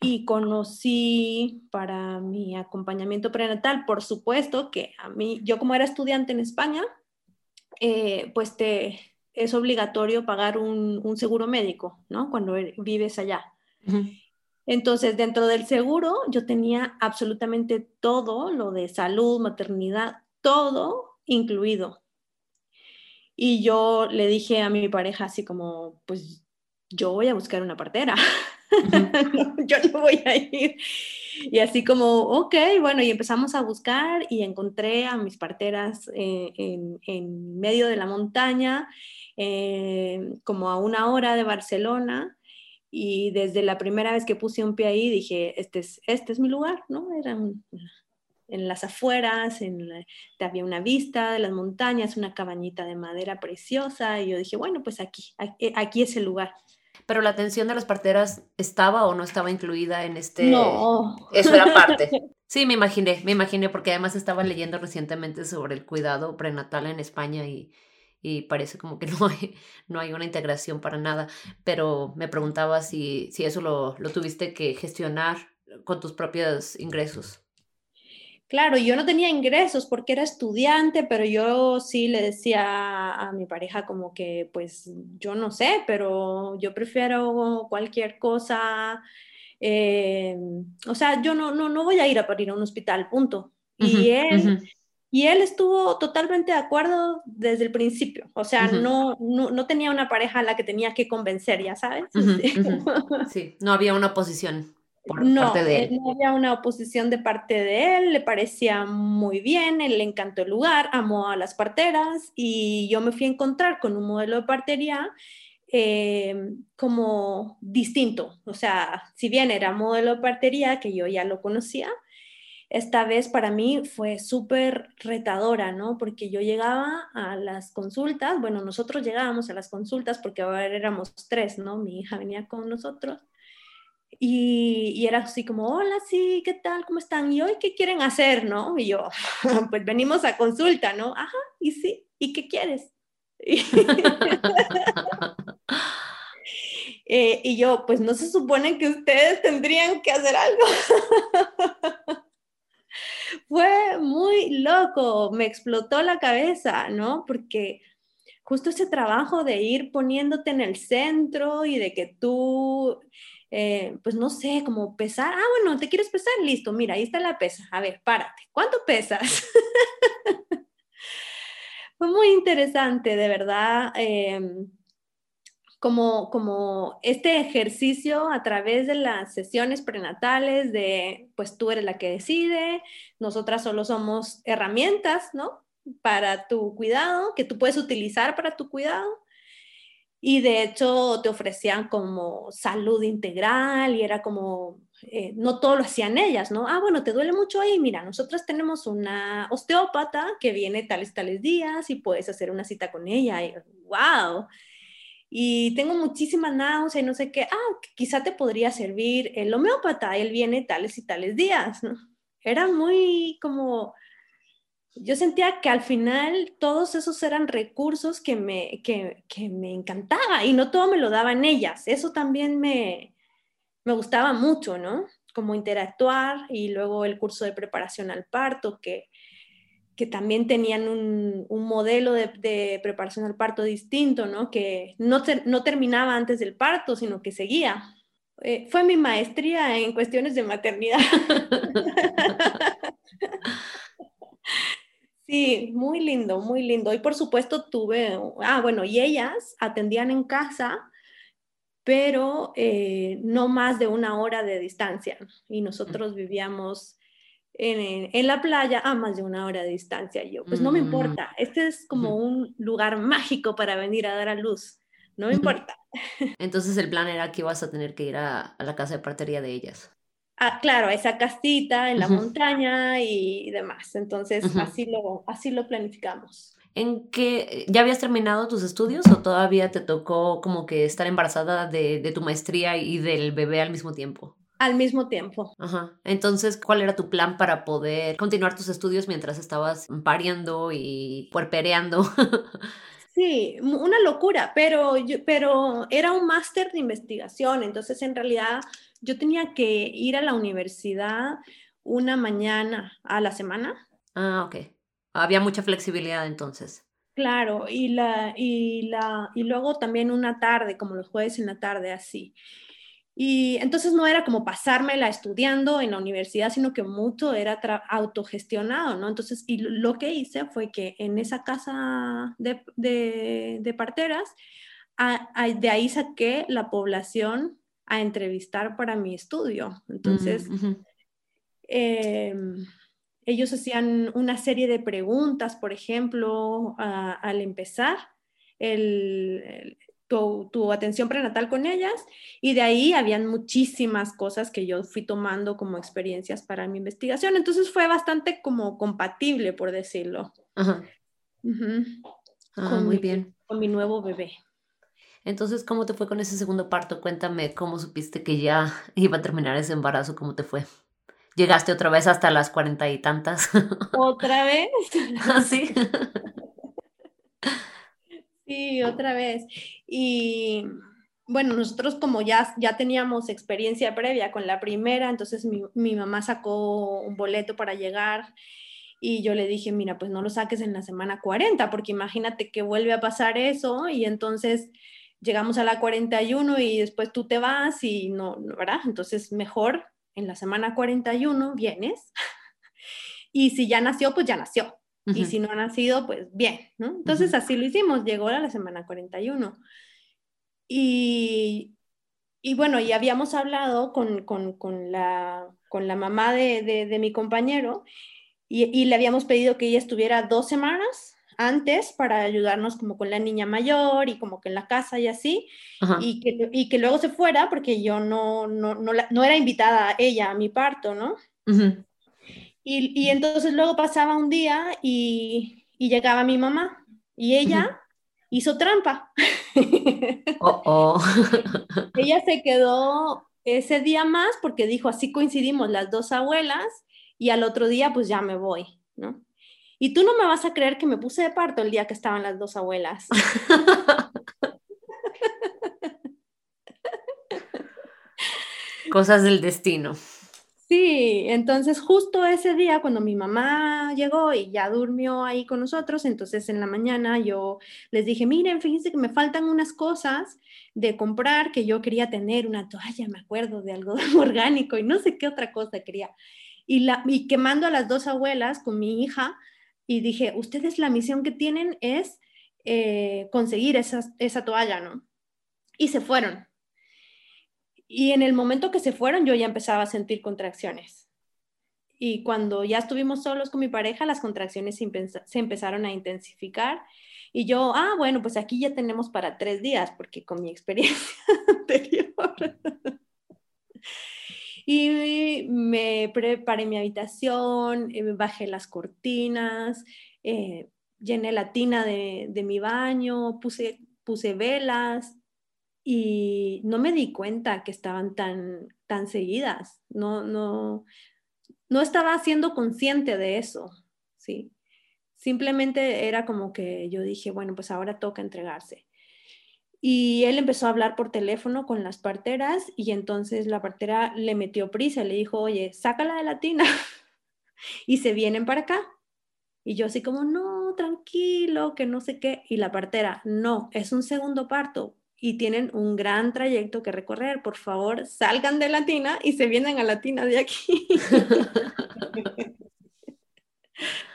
y conocí para mi acompañamiento prenatal, por supuesto que a mí, yo como era estudiante en España, eh, pues te, es obligatorio pagar un, seguro médico, ¿no? Cuando vives allá. Entonces, dentro del seguro, yo tenía absolutamente todo, lo de salud, maternidad, todo incluido. Y yo le dije a mi pareja así como, pues yo voy a buscar una partera, yo no voy a ir. Y así como, ok, bueno, y empezamos a buscar y encontré a mis parteras eh, en, medio de la montaña, eh, como a una hora de Barcelona. Y desde la primera vez que puse un pie ahí dije, este es, este es mi lugar, ¿no? Era en las afueras, en había una vista de las montañas, una cabañita de madera preciosa. Y yo dije, bueno, pues aquí, aquí, aquí es el lugar pero la atención de las parteras estaba o no estaba incluida en este... No. Eso era parte. Sí, me imaginé, me imaginé, porque además estaba leyendo recientemente sobre el cuidado prenatal en España y, y parece como que no hay, no hay una integración para nada, pero me preguntaba si, si eso lo, lo tuviste que gestionar con tus propios ingresos. Claro, yo no tenía ingresos porque era estudiante, pero yo sí le decía a mi pareja como que, pues yo no sé, pero yo prefiero cualquier cosa. Eh, o sea, yo no, no, no voy a ir a parir a un hospital, punto. Y él, y él estuvo totalmente de acuerdo desde el principio. O sea, no, no, no, tenía una pareja a la que tenía que convencer, ya sabes. sí, no había una no, eh, No había una oposición de parte de él, le parecía muy bien, él le encantó el lugar, amó a las parteras y yo me fui a encontrar con un modelo de partería eh, como distinto. O sea, si bien era modelo de partería, que yo ya lo conocía, esta vez para mí fue súper retadora, ¿no? Porque yo llegaba a las consultas, bueno, nosotros llegábamos a las consultas porque ahora éramos tres, ¿no? Mi hija venía con nosotros y, era así como, hola, sí, ¿qué tal? ¿Cómo están? ¿Y hoy qué quieren hacer? ¿No? Y yo, pues venimos a consulta, ¿no? Ajá, y sí, ¿y qué quieres? Eh, y yo, pues no se supone que ustedes tendrían que hacer algo. Fue muy loco, me explotó la cabeza, ¿no? Porque justo ese trabajo de ir poniéndote en el centro y de que tú eh, pues no sé, como pesar, ah, bueno, ¿te quieres pesar? Listo, mira, ahí está la pesa. A ver, párate, ¿cuánto pesas? Fue muy interesante, de verdad. Em, como, como este ejercicio a través de las sesiones prenatales de, pues tú eres la que decide, nosotras solo somos herramientas, ¿no? Para tu cuidado, que tú puedes utilizar para tu cuidado. Y de hecho te ofrecían como salud integral y era como, eh, no todo lo hacían ellas, ¿no? Ah, bueno, te duele mucho ahí, mira, nosotros tenemos una osteópata que viene tales, tales días y puedes hacer una cita con ella. Y, wow. Y tengo muchísima náusea y no sé qué. Ah, quizá te podría servir el homeópata, él viene tales y tales días, ¿no? Era muy como yo sentía que al final todos esos eran recursos que me, que, me encantaba y no todo me lo daban ellas. Eso también me, me gustaba mucho, ¿no? Como interactuar y luego el curso de preparación al parto, que, que también tenían un, un modelo de, preparación al parto distinto, ¿no? Que no, no terminaba antes del parto, sino que seguía. Eh, fue mi maestría en cuestiones de maternidad. Sí, muy lindo, muy lindo. Y por supuesto tuve, ah, bueno, y ellas atendían en casa, pero eh, no más de una hora de distancia. Y nosotros vivíamos en, en, la playa a más de una hora de distancia. Y yo, pues no me mm. importa, este es como un lugar mágico para venir a dar a luz, no me importa. Entonces el plan era que ibas a tener que ir a, a la casa de partería de ellas a, claro, a esa casita en la montaña y demás. Entonces, así, lo, así lo planificamos. ¿En qué ya habías terminado tus estudios o todavía te tocó como que estar embarazada de, de tu maestría y del bebé al mismo tiempo? Al mismo tiempo. Ajá. Entonces, ¿cuál era tu plan para poder continuar tus estudios mientras estabas pariendo y puerpereando? Sí, una locura, pero, pero era un máster de investigación, entonces en realidad yo tenía que ir a la universidad una mañana a la semana. Ah, ok. Había mucha flexibilidad entonces. Claro, y, la, y, la, y luego también una tarde, como los jueves en la tarde, así. Y entonces no era como pasármela estudiando en la universidad, sino que mucho era autogestionado, ¿no? Entonces, y lo que hice fue que en esa casa de, de, parteras, de ahí saqué la población a entrevistar para mi estudio. Entonces, mm, em, ellos hacían una serie de preguntas, por ejemplo, al empezar el, tu, atención prenatal con ellas y de ahí habían muchísimas cosas que yo fui tomando como experiencias para mi investigación. Entonces fue bastante como compatible, por decirlo. Ajá. Ah, muy bien. Con mi nuevo bebé. Entonces, ¿cómo te fue con ese segundo parto? Cuéntame cómo supiste que ya iba a terminar ese embarazo, cómo te fue. ¿Llegaste otra vez hasta las cuarenta y tantas? ¿Otra vez? ¿Ah, sí. Sí, otra vez. Y bueno, nosotros como ya, ya teníamos experiencia previa con la primera, entonces mi, mi, mamá sacó un boleto para llegar y yo le dije, mira, pues no lo saques en la semana 40, porque imagínate que vuelve a pasar eso y entonces llegamos a la 41 y después tú te vas y no, ¿verdad? Entonces mejor en la semana 41 vienes y si ya nació, pues ya nació. Y si no ha nacido, pues bien, ¿no? Entonces así lo hicimos, llegó a la semana 41. Y, y bueno, y habíamos hablado con, con, con, la, con la, mamá de, de, mi compañero y, y, le habíamos pedido que ella estuviera dos semanas antes para ayudarnos como con la niña mayor y como que en la casa y así, y que, y que, luego se fuera porque yo no, no, no, no era invitada a ella a mi parto, ¿no? Y, entonces luego pasaba un día y, llegaba mi mamá y ella hizo trampa. Oh, oh. ella se quedó ese día más porque dijo, así coincidimos las dos abuelas y al otro día pues ya me voy, ¿no? Y tú no me vas a creer que me puse de parto el día que estaban las dos abuelas. Cosas del destino. Sí, entonces justo ese día cuando mi mamá llegó y ya durmió ahí con nosotros, entonces en la mañana yo les dije, miren, fíjense que me faltan unas cosas de comprar, que yo quería tener una toalla, me acuerdo, de algodón orgánico y no sé qué otra cosa quería. Y, la, y quemando a las dos abuelas con mi hija y dije, ustedes la misión que tienen es eh, conseguir esa, esa toalla, ¿no? Y se fueron. Y en el momento que se fueron, yo ya empezaba a sentir contracciones. Y cuando ya estuvimos solos con mi pareja, las contracciones se empezaron a intensificar. Y yo, ah, bueno, pues aquí ya tenemos para tres días, porque con mi experiencia anterior. Y me preparé mi habitación, eh, bajé las cortinas, eh, llené la tina de, de mi baño, puse, puse velas, y no me di cuenta que estaban tan, tan seguidas, no, no, no estaba siendo consciente de eso, ¿sí? Simplemente era como que yo dije, bueno, pues ahora toca entregarse. Y él empezó a hablar por teléfono con las parteras y entonces la partera le metió prisa, le dijo, oye, sácala de la tina y se vienen para acá. Y yo así como, no, tranquilo, que no sé qué. Y la partera, no, es un segundo parto, y tienen un gran trayecto que recorrer. Por favor, salgan de Latina y se vienen a Latina de aquí.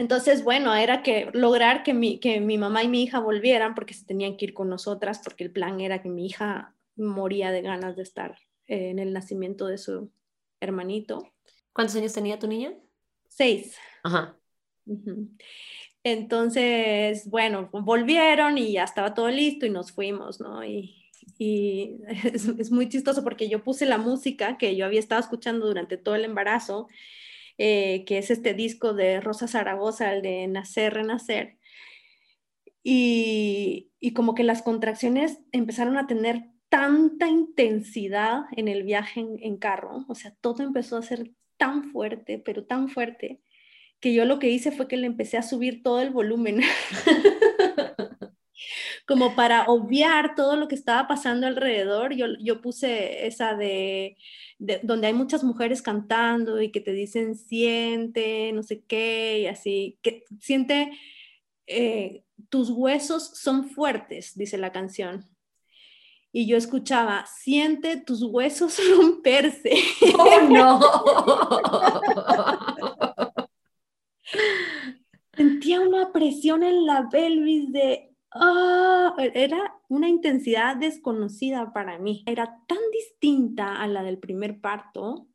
Entonces, bueno, era que lograr que mi, que mi mamá y mi hija volvieran porque se tenían que ir con nosotras, porque el plan era que mi hija moría de ganas de estar en el nacimiento de su hermanito. ¿Cuántos años tenía tu niña? Seis. Ajá. Entonces, bueno, volvieron y ya estaba todo listo y nos fuimos, ¿no? Y, es, muy chistoso porque yo puse la música que yo había estado escuchando durante todo el embarazo, eh, que es este disco de Rosa Zaragoza, el de Nacer, Renacer. Y, como que las contracciones empezaron a tener tanta intensidad en el viaje en, en carro, o sea, todo empezó a ser tan fuerte, pero tan fuerte, que yo lo que hice fue que le empecé a subir todo el volumen. como para obviar todo lo que estaba pasando alrededor, yo, yo puse esa de, donde hay muchas mujeres cantando y que te dicen siente, no sé qué, y así, que siente, eh, tus huesos son fuertes, dice la canción. y yo escuchaba, siente tus huesos romperse. ¡Oh, no! Sentía una presión en la pelvis de, ah, era una intensidad desconocida para mí. Era tan distinta a la del primer parto.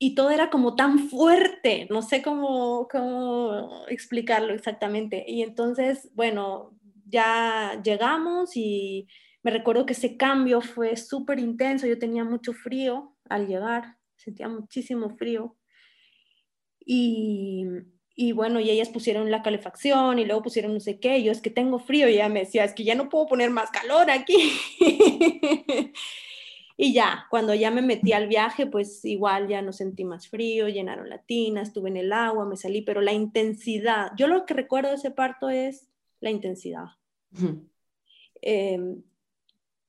Y todo era como tan fuerte, no sé cómo, cómo explicarlo exactamente. Y entonces, bueno, ya llegamos y me recuerdo que ese cambio fue súper intenso, yo tenía mucho frío al llegar, sentía muchísimo frío. Y, y bueno, y ellas pusieron la calefacción y luego pusieron no sé qué, yo es que tengo frío y ella me decía, es que ya no puedo poner más calor aquí. y ya, cuando ya me metí al viaje, pues igual ya no sentí más frío, llenaron la tina, estuve en el agua, me salí, pero la intensidad, yo lo que recuerdo de ese parto es la intensidad.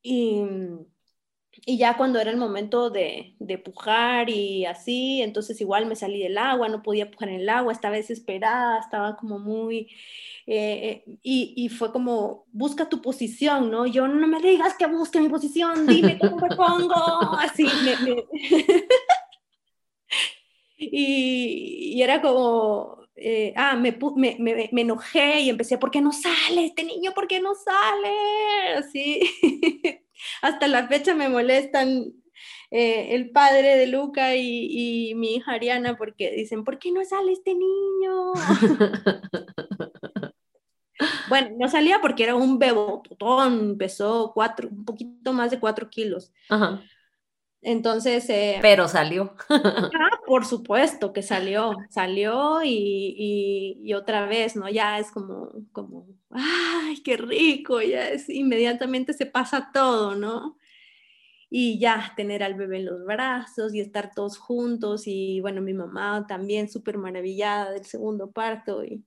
Y, y ya cuando era el momento de, de, pujar y así, entonces igual me salí del agua, no podía pujar en el agua, estaba desesperada, estaba como muy... Eh, y, y, fue como, busca tu posición, ¿no? Yo no me digas que busque mi posición, dime cómo me pongo, así. Me, y, y, era como, eh, ah, me, me, me, me, enojé y empecé, ¿por qué no sale este niño? ¿Por qué no sale? Así, hasta la fecha me molestan eh, el padre de Luca y, y, mi hija Ariana porque dicen, ¿por qué no sale este niño? bueno, no salía porque era un bebotón, pesó cuatro, un poquito más de cuatro kilos. Ajá. Entonces... Eh, Pero salió. ah, por supuesto que salió, salió y, y, otra vez, ¿no? Ya es como, como, ay, qué rico, ya es, inmediatamente se pasa todo, ¿no? Y ya tener al bebé en los brazos y estar todos juntos y bueno, mi mamá también súper maravillada del segundo parto y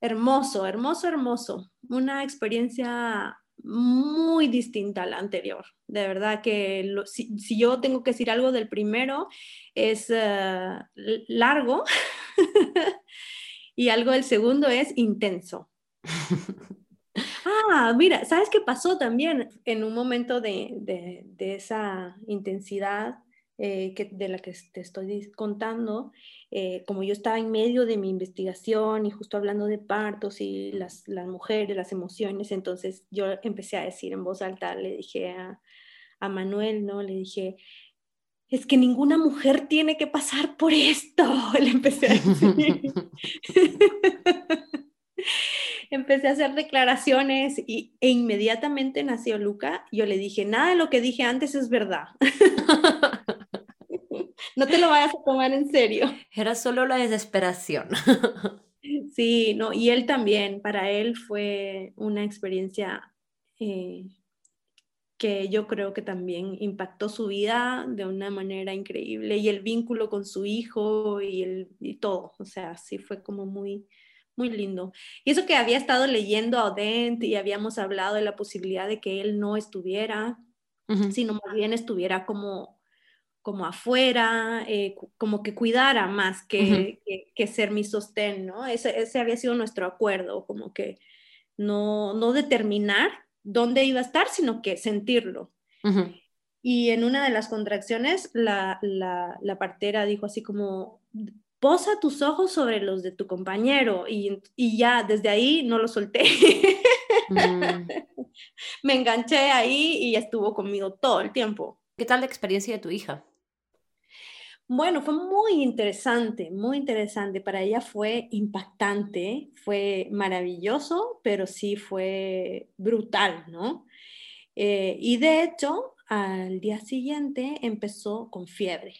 hermoso, hermoso, hermoso. Una experiencia muy distinta a la anterior. De verdad que si, yo tengo que decir algo del primero, es eh, largo y algo del segundo es intenso. ah, mira, ¿sabes qué pasó también en un momento de, de esa intensidad? Eh, que, de la que te estoy contando, eh, como yo estaba en medio de mi investigación y justo hablando de partos y las, las, mujeres, las emociones, entonces yo empecé a decir en voz alta, le dije a, a Manuel, ¿no? Le dije, es que ninguna mujer tiene que pasar por esto, le empecé a decir. empecé a hacer declaraciones y, e inmediatamente nació Luca. Yo le dije, nada de lo que dije antes es verdad. No te lo vayas a tomar en serio. Era solo la desesperación. sí, no, y él también, para él fue una experiencia eh, que yo creo que también impactó su vida de una manera increíble y el vínculo con su hijo y, el, y todo, o sea, sí fue como muy, muy lindo. Y eso que había estado leyendo a Odent y habíamos hablado de la posibilidad de que él no estuviera, sino más bien estuviera como, como afuera, eh, como que cuidara más que, que, ser mi sostén, ¿no? Ese, ese, había sido nuestro acuerdo, como que no, no determinar dónde iba a estar, sino que sentirlo. Y en una de las contracciones, la, la, la partera dijo así como, posa tus ojos sobre los de tu compañero y, y ya desde ahí no lo solté. Mm. Me enganché ahí y estuvo conmigo todo el tiempo. ¿Qué tal la experiencia de tu hija? Bueno, fue muy interesante, muy interesante. Para ella fue impactante, fue maravilloso, pero sí fue brutal, ¿no? Eh, y de hecho, al día siguiente empezó con fiebre.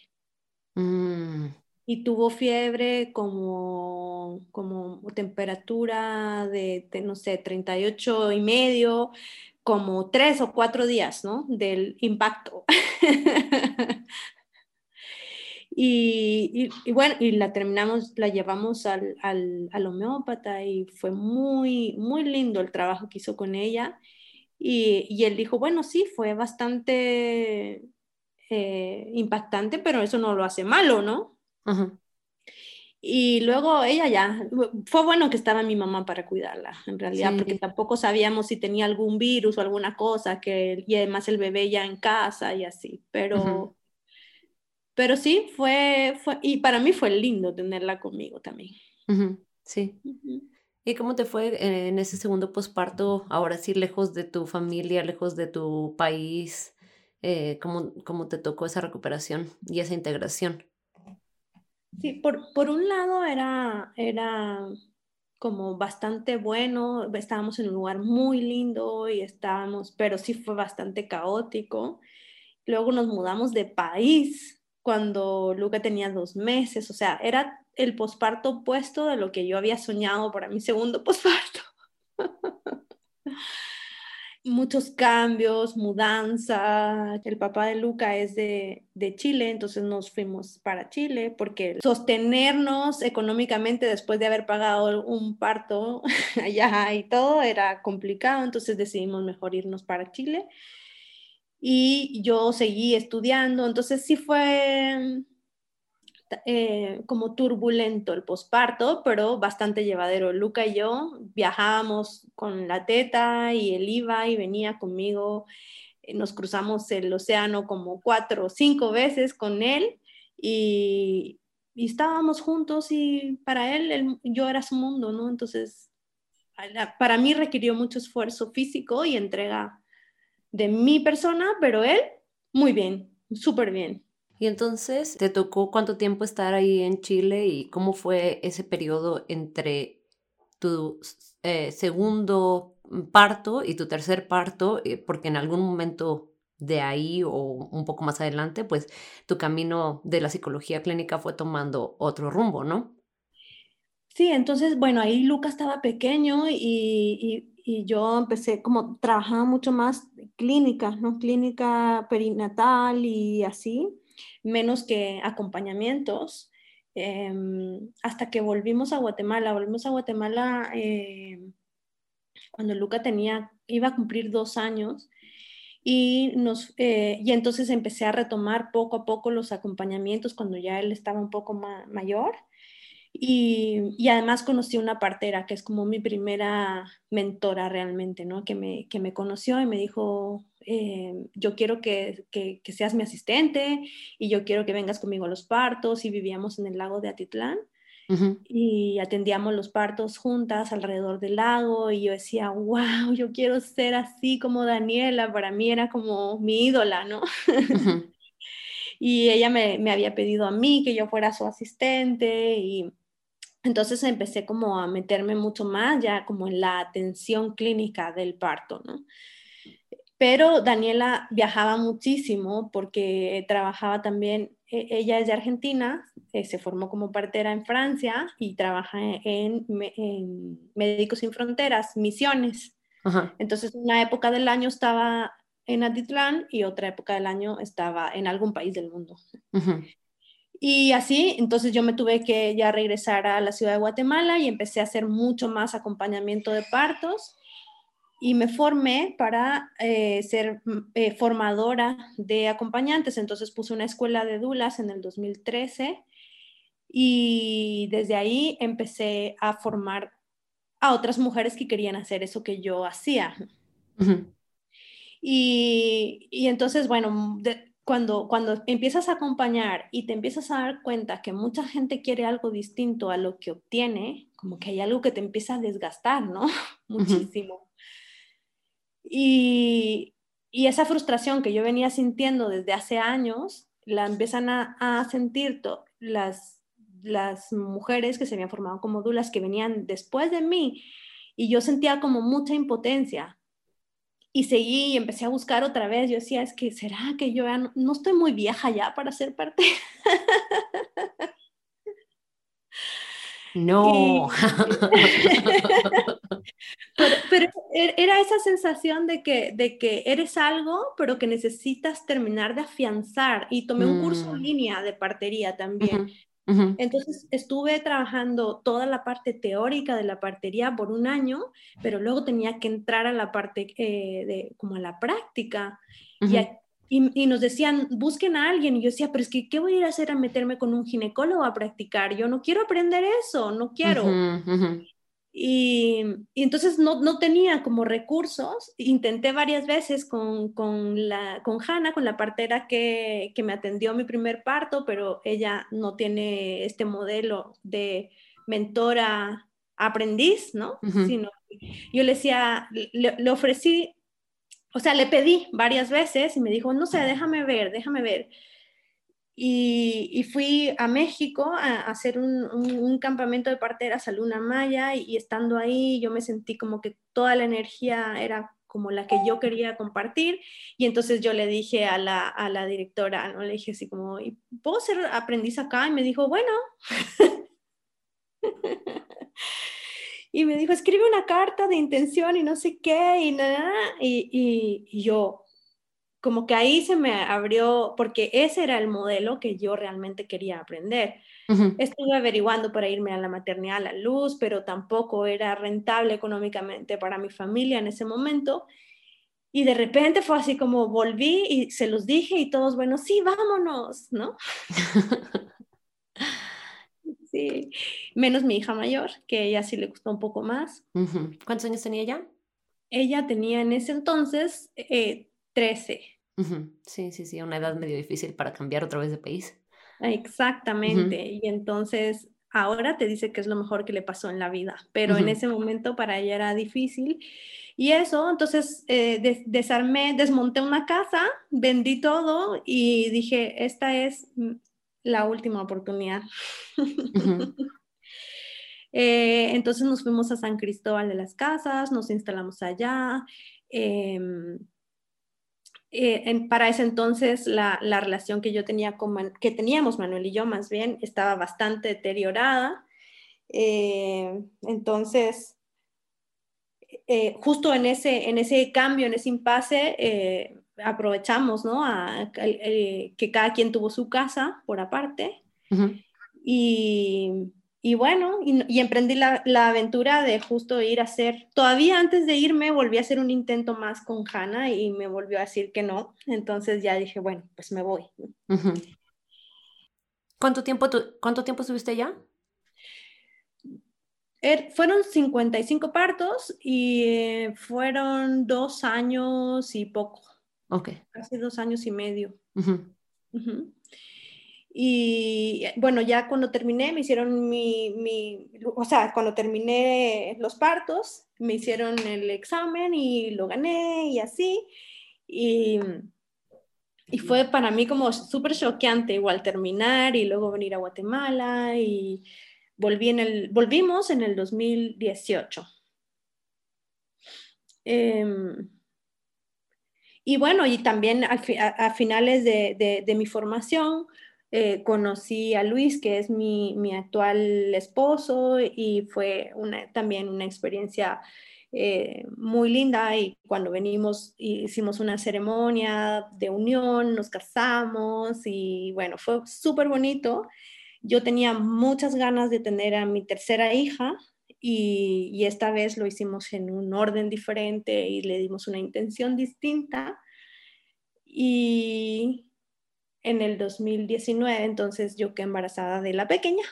Mm y tuvo fiebre como, como temperatura de, no sé, 38 y medio, como tres o cuatro días, ¿no? Del impacto. y, y, bueno, y la terminamos, la llevamos al, al, al, homeópata y fue muy, muy lindo el trabajo que hizo con ella. Y, y él dijo, bueno, sí, fue bastante eh, impactante, pero eso no lo hace malo, ¿no? Y luego ella ya, fue bueno que estaba mi mamá para cuidarla, en realidad, porque tampoco sabíamos si tenía algún virus o alguna cosa, que, y además el bebé ya en casa y así, pero, pero sí, fue, fue, y para mí fue lindo tenerla conmigo también. Sí. ¿Y cómo te fue en ese segundo posparto, ahora sí, lejos de tu familia, lejos de tu país? Eh, ¿cómo, ¿Cómo te tocó esa recuperación y esa integración? Sí, por, por un lado era, era como bastante bueno, estábamos en un lugar muy lindo y estábamos, pero sí fue bastante caótico. Luego nos mudamos de país cuando Luca tenía dos meses, o sea, era el posparto opuesto de lo que yo había soñado para mi segundo posparto. muchos cambios, mudanza. El papá de Luca es de, Chile, entonces nos fuimos para Chile porque sostenernos económicamente después de haber pagado un parto allá y todo era complicado, entonces decidimos mejor irnos para Chile. Y yo seguí estudiando, entonces sí fue eh, como turbulento el posparto, pero bastante llevadero. Luca y yo viajábamos con la teta y él iba y venía conmigo. Eh, nos cruzamos el océano como cuatro o cinco veces con él y, estábamos juntos y para él, yo era su mundo, ¿no? Entonces, para mí requirió mucho esfuerzo físico y entrega de mi persona, pero él, muy bien, súper bien. Y entonces, ¿te tocó cuánto tiempo estar ahí en Chile y cómo fue ese periodo entre tu eh, segundo parto y tu tercer parto? Eh, porque en algún momento de ahí o un poco más adelante, pues tu camino de la psicología clínica fue tomando otro rumbo, ¿no? Sí, entonces, bueno, ahí Luca estaba pequeño y, y yo empecé como trabajaba mucho más clínica, ¿no? Clínica perinatal y así menos que acompañamientos, em, hasta que volvimos a Guatemala. Volvimos a Guatemala em, cuando Luca tenía, iba a cumplir dos años y, nos, eh, y entonces empecé a retomar poco a poco los acompañamientos cuando ya él estaba un poco mayor. Y, y, además conocí una partera que es como mi primera mentora realmente, ¿no? Que me, que me conoció y me dijo, eh, yo quiero que, que, seas mi asistente y yo quiero que vengas conmigo a los partos y vivíamos en el lago de Atitlán. Y atendíamos los partos juntas alrededor del lago y yo decía, wow, yo quiero ser así como Daniela, para mí era como mi ídola, ¿no? y ella me, me, había pedido a mí que yo fuera su asistente y entonces empecé como a meterme mucho más ya como en la atención clínica del parto, ¿no? Pero Daniela viajaba muchísimo porque trabajaba también, e, ella es de Argentina, eh, se formó como partera en Francia y trabaja en, Médicos Sin Fronteras, misiones. Entonces, una época del año estaba en Atitlán y otra época del año estaba en algún país del mundo. Y así, entonces yo me tuve que ya regresar a la ciudad de Guatemala y empecé a hacer mucho más acompañamiento de partos y me formé para eh, ser mm, eh, formadora de acompañantes. Entonces puse una escuela de dulas en el 2013 y desde ahí empecé a formar a otras mujeres que querían hacer eso que yo hacía. y, y, entonces, bueno, cuando, cuando empiezas a acompañar y te empiezas a dar cuenta que mucha gente quiere algo distinto a lo que obtiene, como que hay algo que te empieza a desgastar, ¿no? Muchísimo. Y, esa frustración que yo venía sintiendo desde hace años, la empiezan a, sentir las, las mujeres que se habían formado como dulas, que venían después de mí, y yo sentía como mucha impotencia. Y seguí y empecé a buscar otra vez. Yo decía, es que, ¿será que yo no, no estoy muy vieja ya para ser parte? No. pero, er, era esa sensación de que, de que eres algo, pero que necesitas terminar de afianzar. Y tomé un curso en mm. línea de partería también. Entonces estuve trabajando toda la parte teórica de la partería por un año, pero luego tenía que entrar a la parte eh, de como a la práctica. Y y, nos decían, busquen a alguien. Y yo decía, pero es que, ¿qué voy a ir a hacer a meterme con un ginecólogo a practicar? Yo no quiero aprender eso, no quiero. Y, entonces no, no, tenía como recursos. Intenté varias veces con, con, la, con Hanna, con la partera que, que me atendió mi primer parto, pero ella no tiene este modelo de mentora aprendiz, ¿no? Sino, yo le decía, le, ofrecí, o sea, le pedí varias veces y me dijo, no sé, déjame ver, déjame ver. Y, fui a México a, hacer un, campamento de parteras a Luna Maya y, estando ahí yo me sentí como que toda la energía era como la que yo quería compartir y entonces yo le dije a la, a la directora, ¿no? le dije así como, ¿puedo ser aprendiz acá? Y me dijo, bueno. y me dijo, escribe una carta de intención y no sé qué, y nada, y, y, yo, como que ahí se me abrió, porque ese era el modelo que yo realmente quería aprender. Estuve averiguando para irme a la maternidad a la luz, pero tampoco era rentable económicamente para mi familia en ese momento. Y de repente fue así como volví y se los dije y todos, bueno, sí, vámonos, ¿no? Sí, menos mi hija mayor, que ella sí le gustó un poco más. ¿Cuántos años tenía ella? Ella tenía en ese entonces eh, 13. Sí, sí, sí, una edad medio difícil para cambiar otra vez de país. Exactamente, y entonces ahora te dice que es lo mejor que le pasó en la vida, pero en ese momento para ella era difícil. Y eso, entonces eh, desarmé, desmonté una casa, vendí todo y dije, esta es la última oportunidad. Eh, entonces nos fuimos a San Cristóbal de las Casas, nos instalamos allá. Em, eh, para ese entonces la, relación que yo tenía con que teníamos Manuel y yo más bien estaba bastante deteriorada. Eh, entonces, justo en ese, en ese cambio, en ese impasse, aprovechamos, ¿no? A, que cada quien tuvo su casa por aparte. y, y, bueno, y, emprendí la, la, aventura de justo ir a hacer, todavía antes de irme volví a hacer un intento más con Hanna y me volvió a decir que no. Entonces ya dije, bueno, pues me voy. ¿Cuánto, tiempo ¿Cuánto tiempo estuviste ya? Er, fueron 55 partos y eh, fueron dos años y poco. Hace dos años y medio. Y bueno, ya cuando terminé, me hicieron mi, mi, o sea, cuando terminé los partos, me hicieron el examen y lo gané y así. Y, y fue para mí como súper choqueante igual terminar y luego venir a Guatemala y volví en el, volvimos en el 2018. Eh, em, y bueno, y también a, finales de, mi formación eh, conocí a Luis, que es mi, actual esposo, y fue una, también una experiencia eh, muy linda. Y cuando venimos, hicimos una ceremonia de unión, nos casamos, y bueno, fue súper bonito. Yo tenía muchas ganas de tener a mi tercera hija, y, esta vez lo hicimos en un orden diferente y le dimos una intención distinta. Y en el 2019, entonces yo quedé embarazada de la pequeña.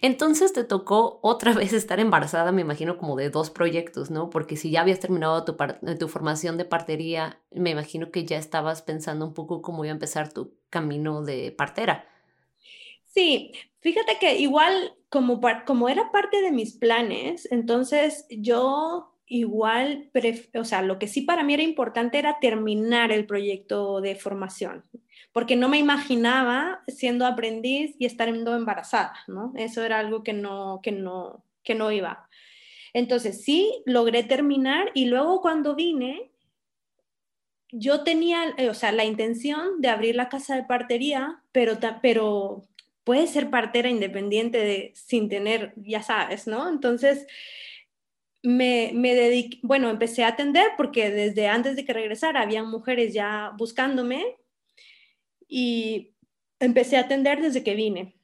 Entonces te tocó otra vez estar embarazada, me imagino, como de dos proyectos, ¿no? Porque si ya habías terminado tu, tu formación de partería, me imagino que ya estabas pensando un poco cómo iba a empezar tu camino de partera. Sí, fíjate que igual como, como era parte de mis planes, entonces yo igual, o sea, lo que sí para mí era importante era terminar el proyecto de formación, porque no me imaginaba siendo aprendiz y estando embarazada, ¿no? Eso era algo que no, que no, que no iba. Entonces sí, logré terminar y luego cuando vine, yo tenía, o sea, la intención de abrir la casa de partería, pero, pero puedes ser partera independiente de, sin tener, ya sabes, ¿no? Entonces, me, me dediqué, bueno, empecé a atender porque desde antes de que regresara había mujeres ya buscándome y empecé a atender desde que vine.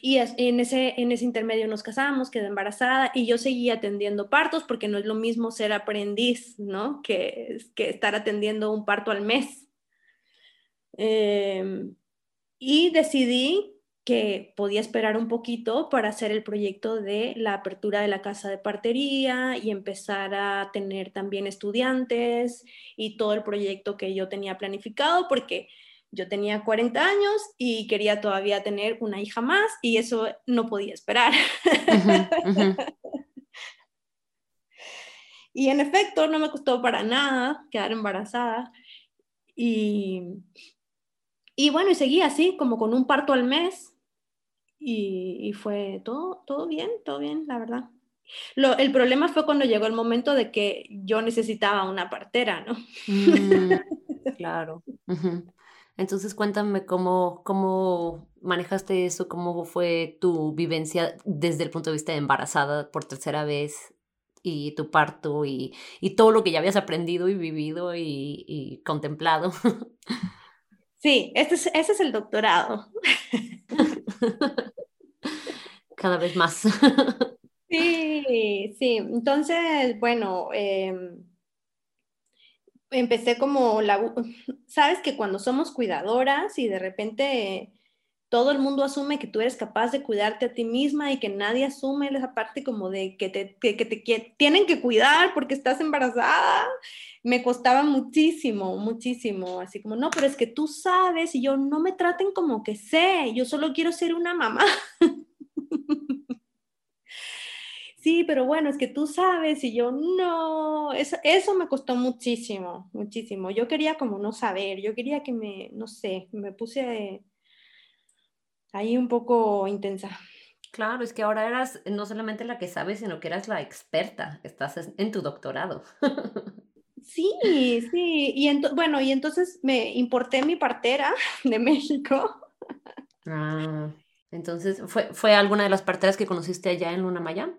Y en ese, en ese intermedio nos casamos, quedé embarazada y yo seguí atendiendo partos porque no es lo mismo ser aprendiz, ¿no? Que, que estar atendiendo un parto al mes. Em, y decidí que podía esperar un poquito para hacer el proyecto de la apertura de la casa de partería y empezar a tener también estudiantes y todo el proyecto que yo tenía planificado, porque yo tenía 40 años y quería todavía tener una hija más y eso no podía esperar. y en efecto, no me costó para nada quedar embarazada. Y, y bueno, y seguí así, como con un parto al mes. Y, fue todo, todo bien, todo bien, la verdad. Lo, el problema fue cuando llegó el momento de que yo necesitaba una partera, ¿no? Mm, claro. Entonces cuéntame cómo, cómo manejaste eso, cómo fue tu vivencia desde el punto de vista de embarazada por tercera vez y tu parto y, todo lo que ya habías aprendido y vivido y, contemplado. Sí, este es, ese es el doctorado. Cada vez más. Sí, sí. Entonces, bueno, em, empecé como la, sabes que cuando somos cuidadoras y de repente todo el mundo asume que tú eres capaz de cuidarte a ti misma y que nadie asume esa parte como de que te, que, te tienen que cuidar porque estás embarazada, me costaba muchísimo, muchísimo, así como, no, pero es que tú sabes y yo no me traten como que sé, yo solo quiero ser una mamá. sí, pero bueno, es que tú sabes y yo no, eso, eso me costó muchísimo, muchísimo. Yo quería como no saber, yo quería que me, no sé, me puse ahí un poco intensa. Claro, es que ahora eras no solamente la que sabes, sino que eras la experta, estás en tu doctorado. Sí, sí, y bueno, y entonces me importé mi partera de México. Ah, entonces, ¿fue, ¿fue alguna de las parteras que conociste allá en Luna Maya?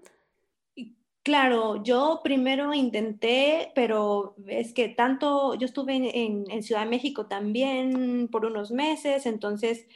Claro, yo primero intenté, pero es que tanto, yo estuve en, Ciudad de México también por unos meses, entonces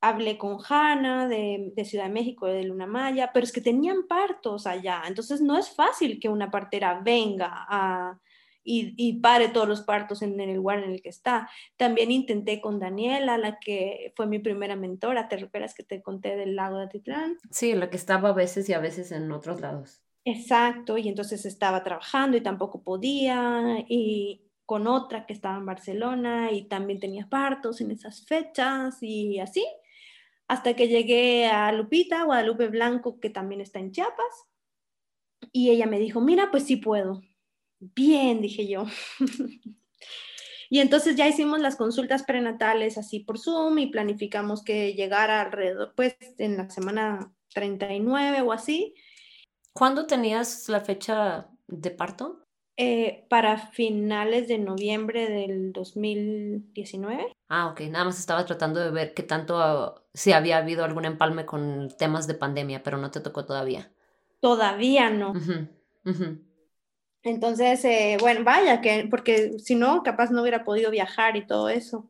hablé con Hanna de, Ciudad de México, de Luna Maya, pero es que tenían partos allá, entonces no es fácil que una partera venga a, y, pare todos los partos en, el lugar en el que está. También intenté con Daniela, la que fue mi primera mentora, ¿te recuerdas que te conté del lago de Atitlán? Sí, la que estaba a veces y a veces en otros lados. Exacto, y entonces estaba trabajando y tampoco podía, y con otra que estaba en Barcelona y también tenía partos en esas fechas y así, hasta que llegué a Lupita, Guadalupe Blanco, que también está en Chiapas, y ella me dijo, mira, pues sí puedo. Bien, dije yo. y entonces ya hicimos las consultas prenatales así por Zoom y planificamos que llegara alrededor, pues en la semana 39 o así. ¿Cuándo tenías la fecha de parto? Eh, para finales de noviembre del 2019. Ah, ok. Nada más estaba tratando de ver qué tanto, si había habido algún empalme con temas de pandemia, pero no te tocó todavía. Todavía no. Entonces, eh, bueno, vaya, que, porque si no, capaz no hubiera podido viajar y todo eso.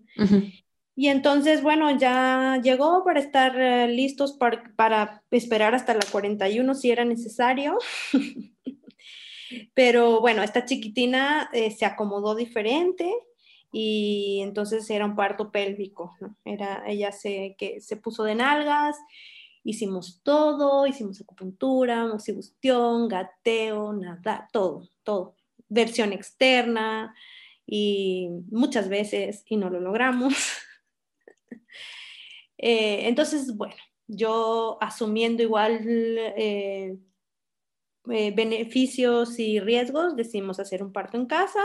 Y entonces, bueno, ya llegó para estar eh, listos para, esperar hasta la 41 si era necesario. Pero bueno, esta chiquitina eh, se acomodó diferente y entonces era un parto pélvico, Era, ella se, que se puso de nalgas, hicimos todo, hicimos acupuntura, mosibustión, gateo, nada, todo todo, versión externa y muchas veces y no lo logramos. Eh, entonces, bueno, yo asumiendo igual eh, eh, beneficios y riesgos, decidimos hacer un parto en casa,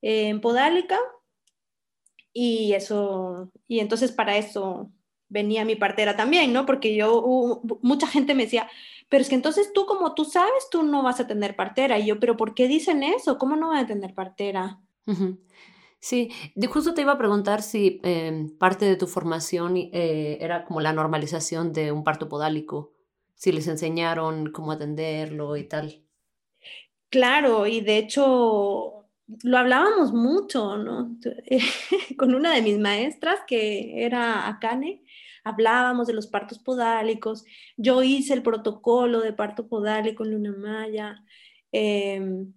en Podálica, y eso, y entonces para eso venía mi partera también, ¿no? Porque yo, mucha gente me decía, pero es que entonces tú como tú sabes, tú no vas a tener partera. Y yo, pero ¿por qué dicen eso? ¿Cómo no voy a tener partera? Sí, justo te iba a preguntar si em, parte de tu formación eh, era como la normalización de un parto podálico, si les enseñaron cómo atenderlo y tal. Claro, y de hecho lo hablábamos mucho, ¿no? Con una de mis maestras que era Akane, hablábamos de los partos podálicos, yo hice el protocolo de parto podálico en Luna Maya. Em,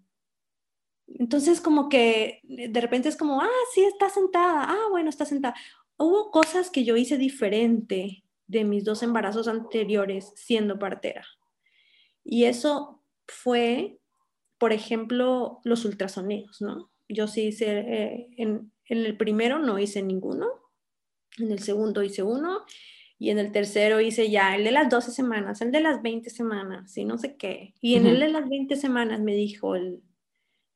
entonces como que de repente es como, ah, sí, está sentada, ah, bueno, está sentada. hubo cosas que yo hice diferente de mis dos embarazos anteriores siendo partera. Y eso fue, por ejemplo, los ultrasonidos, ¿no? Yo sí hice, eh, en, en el primero no hice ninguno, en el segundo hice uno y en el tercero hice ya el de las 12 semanas, el de las 20 semanas, y no sé qué. Y en el de las 20 semanas me dijo el,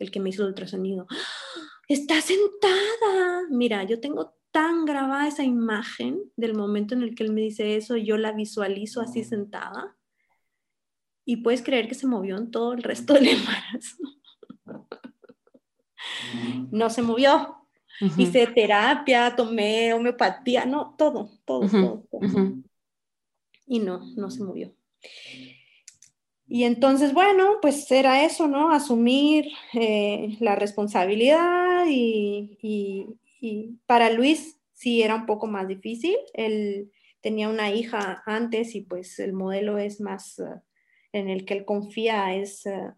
el que me hizo el ultrasonido, está sentada. Mira, yo tengo tan grabada esa imagen del momento en el que él me dice eso, yo la visualizo así sentada. Y puedes creer que se movió en todo el resto del embarazo. No se movió, Hice terapia, tomé homeopatía, no, todo, todo, todo. Y no, no se movió. Y entonces, bueno, pues era eso, ¿no? Asumir eh, la responsabilidad y, y, para Luis sí era un poco más difícil. Él tenía una hija antes y pues el modelo es más uh, en el que él confía es uh,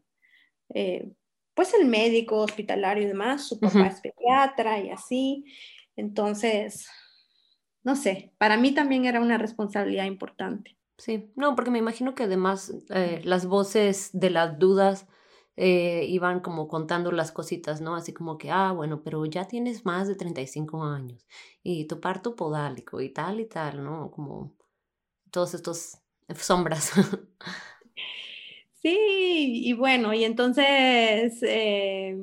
eh, pues el médico hospitalario y demás, su papá es pediatra y así. Entonces, no sé, para mí también era una responsabilidad importante. Sí, no, porque me imagino que además eh, las voces de las dudas eh, iban como contando las cositas, ¿no? Así como que, ah, bueno, pero ya tienes más de 35 años y tu parto podálico y tal y tal, ¿no? Como todos estos sombras. Sí, y bueno, y entonces eh,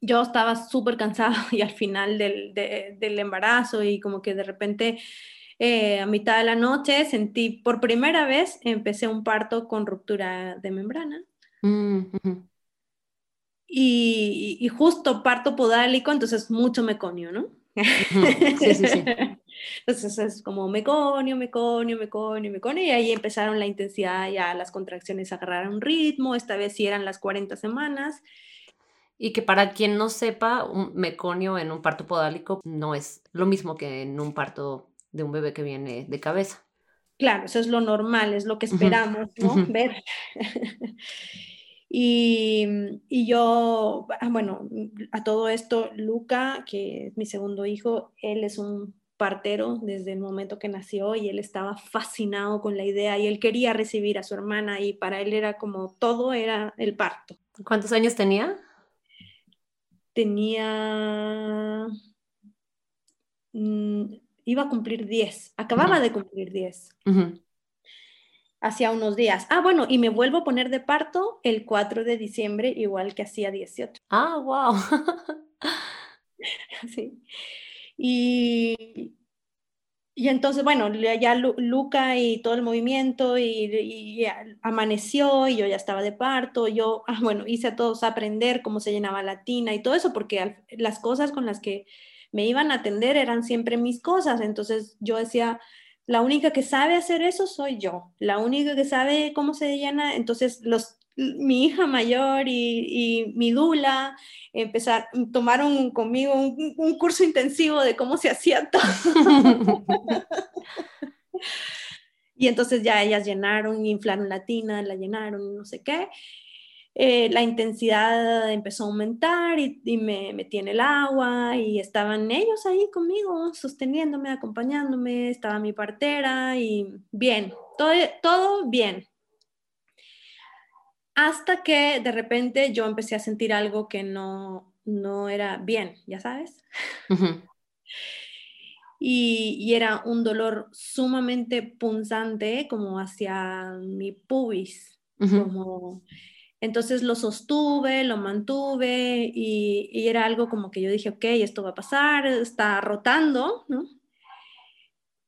yo estaba súper cansada y al final del, del, embarazo y como que de repente eh, a mitad de la noche sentí por primera vez, empecé un parto con ruptura de membrana. Mm, y, y, justo parto podálico, entonces mucho meconio, ¿no? Sí, sí, sí. Entonces es como meconio, meconio, meconio, meconio, y ahí empezaron la intensidad, ya las contracciones agarraron ritmo, esta vez sí eran las 40 semanas. Y que para quien no sepa, un meconio en un parto podálico no es lo mismo que en un parto de un bebé que viene de cabeza. Claro, eso es lo normal, es lo que esperamos, ¿no? Ver. Y, y, yo, ah, bueno, a todo esto, Luca, que es mi segundo hijo, él es un partero desde el momento que nació y él estaba fascinado con la idea y él quería recibir a su hermana y para él era como todo era el parto. ¿Cuántos años tenía? Tenía... Iba a cumplir 10, acababa de cumplir 10 hacía unos días. Ah, bueno, y me vuelvo a poner de parto el 4 de diciembre, igual que hacía 18. Ah, wow. sí. Y, y entonces, bueno, ya Luca y todo el movimiento y, amaneció y yo ya estaba de parto. Yo, ah, bueno, hice a todos aprender cómo se llenaba la tina y todo eso, porque las cosas con las que me iban a atender eran siempre mis cosas. Entonces yo decía, la única que sabe hacer eso soy yo, la única que sabe cómo se llena, entonces los, mi hija mayor y, mi dula empezar, tomaron conmigo un, curso intensivo de cómo se hacía todo. y entonces ya ellas llenaron, inflaron la tina, la llenaron, no sé qué. Eh, la intensidad empezó a aumentar y, me metí en el agua y estaban ellos ahí conmigo, sosteniéndome, acompañándome, estaba mi partera y bien, todo, todo bien. Hasta que de repente yo empecé a sentir algo que no, no era bien, ya sabes. y, y, era un dolor sumamente punzante como hacia mi pubis, como entonces lo sostuve, lo mantuve y, era algo como que yo dije, ok, esto va a pasar, está rotando, ¿no?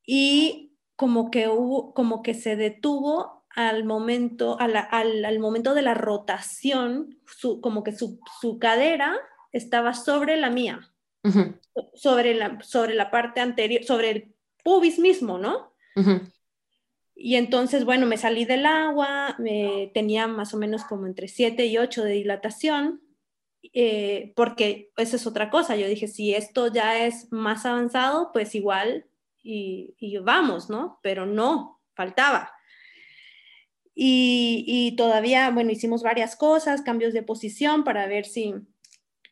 Y como que hubo, como que se detuvo al momento, al, momento de la rotación, como que su, cadera estaba sobre la mía, sobre, la, sobre la parte anterior, sobre el pubis mismo, ¿no? Y entonces, bueno, me salí del agua, me, tenía más o menos como entre 7 y 8 de dilatación, eh, porque esa es otra cosa. Yo dije, si esto ya es más avanzado, pues igual y, y vamos, ¿no? Pero no, faltaba. Y, y, todavía, bueno, hicimos varias cosas, cambios de posición para ver si,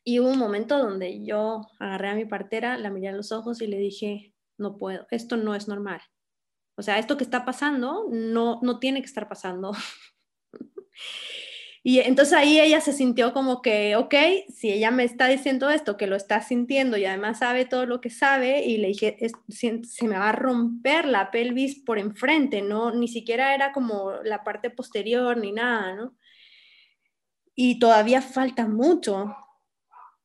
Y hubo un momento donde yo agarré a mi partera, la miré a los ojos y le dije, no puedo, esto no es normal. O sea, esto que está pasando no, no tiene que estar pasando. y entonces ahí ella se sintió como que, ok, si ella me está diciendo esto, que lo está sintiendo y además sabe todo lo que sabe, y le dije, se me va a romper la pelvis por enfrente, ¿no? Ni siquiera era como la parte posterior ni nada, ¿no? Y todavía falta mucho.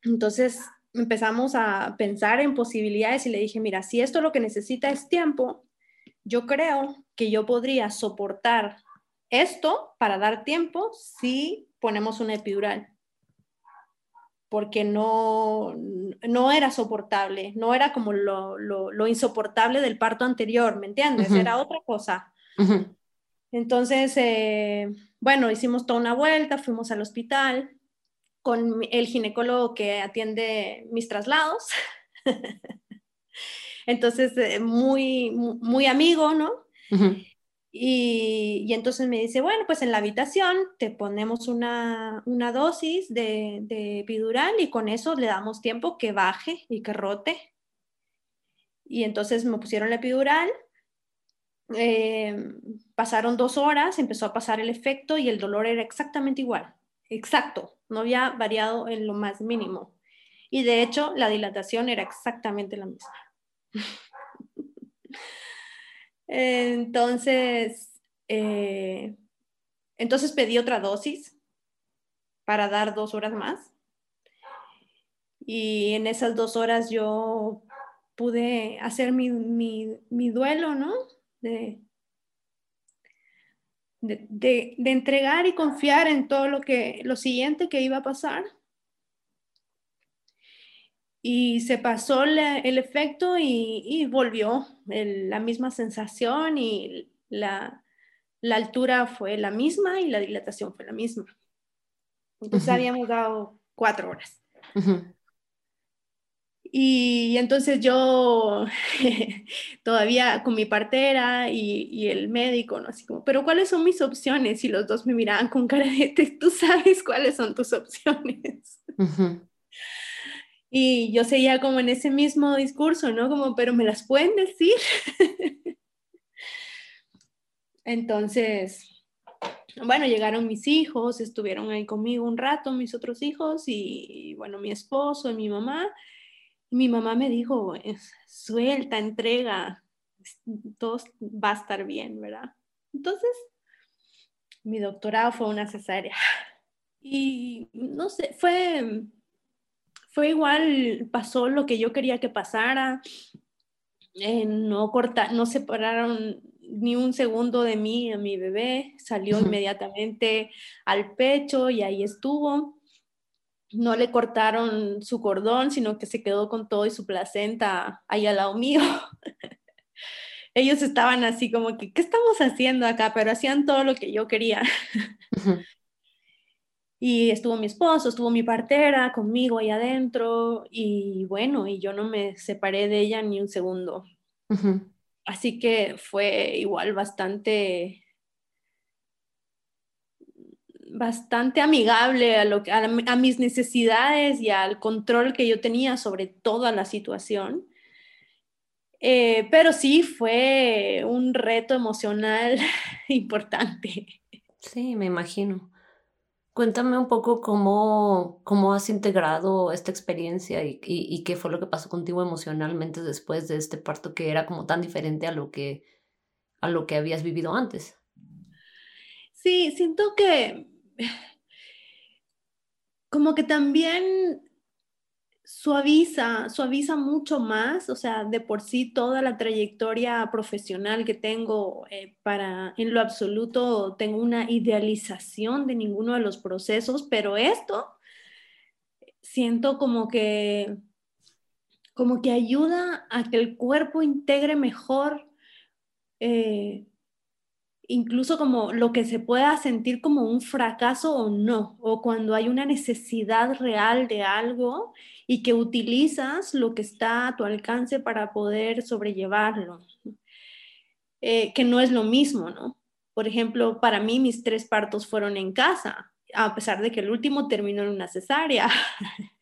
Entonces empezamos a pensar en posibilidades y le dije, mira, si esto lo que necesita es tiempo, yo creo que yo podría soportar esto para dar tiempo si ponemos una epidural. Porque no, no era soportable, no era como lo, lo, insoportable del parto anterior, ¿me entiendes? Era otra cosa. Entonces, eh, bueno, hicimos toda una vuelta, fuimos al hospital con el ginecólogo que atiende mis traslados. Entonces, eh, muy, muy amigo, ¿no? y, entonces me dice, bueno, pues en la habitación te ponemos una, dosis de, de, epidural y con eso le damos tiempo que baje y que rote. Y entonces me pusieron la epidural. Eh, pasaron dos horas, empezó a pasar el efecto y el dolor era exactamente igual, exacto, no había variado en lo más mínimo. Y de hecho, la dilatación era exactamente la misma. Entonces, eh, entonces pedí otra dosis para dar dos horas más. Y en esas dos horas yo pude hacer mi, duelo, ¿no? De, de, entregar y confiar en todo lo que, lo siguiente que iba a pasar y se pasó el efecto y, volvió la misma sensación y la, altura fue la misma y la dilatación fue la misma. Entonces habíamos dado cuatro horas. Y entonces yo todavía con mi partera y, el médico, ¿no? Así como, pero ¿cuáles son mis opciones? Y los dos me miraban con cara de, tú sabes cuáles son tus opciones. Y yo seguía como en ese mismo discurso, ¿no? Como, pero me las pueden decir. Entonces, bueno, llegaron mis hijos, estuvieron ahí conmigo un rato, mis otros hijos, y, bueno, mi esposo y mi mamá. Y mi mamá me dijo, suelta, entrega, todo va a estar bien, ¿verdad? Entonces, mi doctorado fue una cesárea. Y no sé, fue, fue igual, pasó lo que yo quería que pasara. Eh, no corta, no separaron ni un segundo de mí a mi bebé, salió inmediatamente al pecho y ahí estuvo. No le cortaron su cordón, sino que se quedó con todo y su placenta ahí al lado mío. Ellos estaban así como que, ¿qué estamos haciendo acá? Pero hacían todo lo que yo quería. Y estuvo mi esposo, estuvo mi partera conmigo ahí adentro y bueno, y yo no me separé de ella ni un segundo. Así que fue igual bastante bastante amigable a, lo, a, a, mis necesidades y al control que yo tenía sobre toda la situación. Eh, pero sí fue un reto emocional importante. Sí, me imagino. Cuéntame un poco cómo, cómo has integrado esta experiencia y, qué fue lo que pasó contigo emocionalmente después de este parto que era como tan diferente a lo que, a lo que habías vivido antes. Sí, siento que como que también suaviza, suaviza mucho más, o sea, de por sí toda la trayectoria profesional que tengo eh, para, en lo absoluto, tengo una idealización de ninguno de los procesos, pero esto siento como que, como que ayuda a que el cuerpo integre mejor eh, incluso como lo que se pueda sentir como un fracaso o no, o cuando hay una necesidad real de algo y que utilizas lo que está a tu alcance para poder sobrellevarlo, eh, que no es lo mismo, ¿no? Por ejemplo, para mí mis tres partos fueron en casa, a pesar de que el último terminó en una cesárea.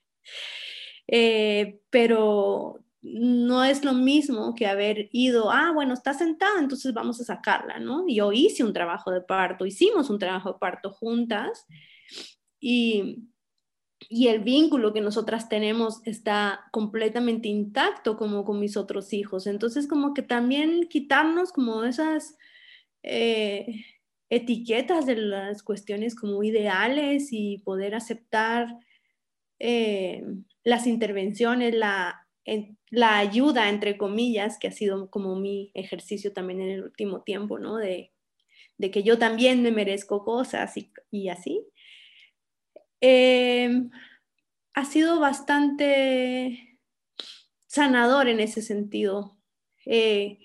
Eh, pero no es lo mismo que haber ido, ah, bueno, está sentada, entonces vamos a sacarla, ¿no? Yo hice un trabajo de parto, hicimos un trabajo de parto juntas y, y el vínculo que nosotras tenemos está completamente intacto como con mis otros hijos. Entonces, como que también quitarnos como esas... Eh, etiquetas de las cuestiones como ideales y poder aceptar eh, las intervenciones, la, la ayuda, entre comillas, que ha sido como mi ejercicio también en el último tiempo, ¿no? De, que yo también me merezco cosas y, así. Em, ha sido bastante sanador en ese sentido. Eh,